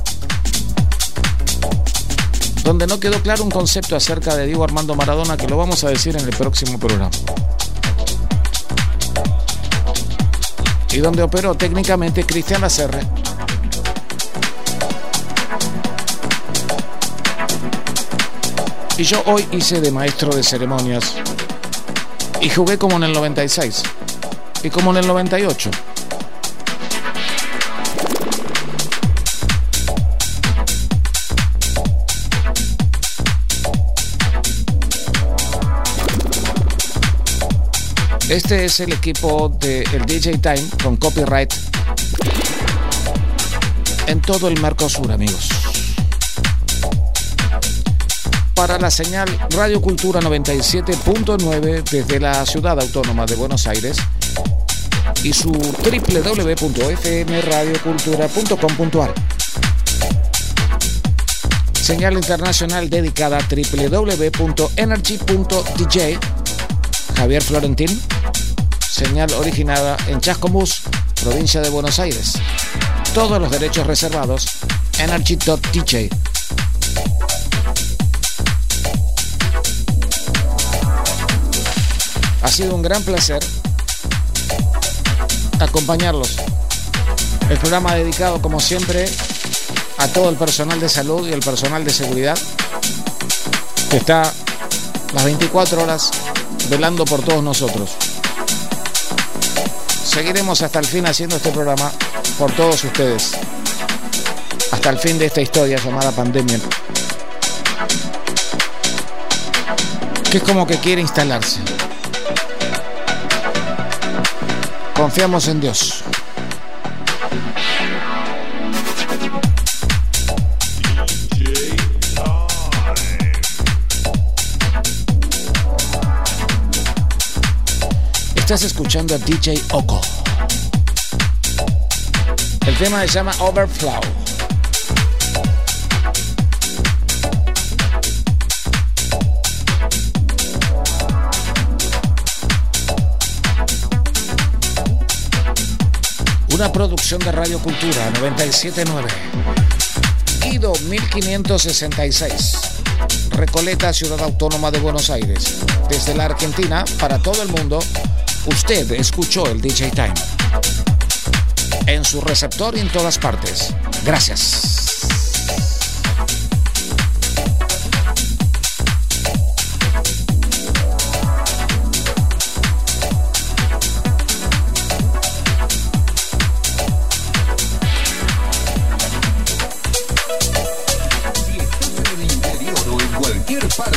Donde no quedó claro un concepto acerca de Diego Armando Maradona que lo vamos a decir en el próximo programa. Y donde operó técnicamente Cristian Lacerre Y yo hoy hice de maestro de ceremonias y jugué como en el 96 y como en el 98. Este es el equipo del DJ Time con copyright en todo el Mercosur, amigos para la señal Radio Cultura 97.9 desde la ciudad autónoma de Buenos Aires y su www.fmradiocultura.com.ar. Señal internacional dedicada a www.energy.dj Javier Florentín. Señal originada en Chascomús, provincia de Buenos Aires. Todos los derechos reservados. Energy.dj. Ha sido un gran placer acompañarlos. El programa dedicado, como siempre, a todo el personal de salud y el personal de seguridad que está las 24 horas velando por todos nosotros. Seguiremos hasta el fin haciendo este programa por todos ustedes. Hasta el fin de esta historia llamada pandemia. Que es como que quiere instalarse. Confiamos en Dios. Estás escuchando a DJ Oko. El tema se llama Overflow. Una producción de Radio Cultura 979. Guido 1566. Recoleta, Ciudad Autónoma de Buenos Aires. Desde la Argentina, para todo el mundo, usted escuchó el DJ Time. En su receptor y en todas partes. Gracias.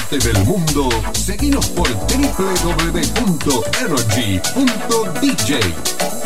Parte del mundo, seguinos por www.energy.dj.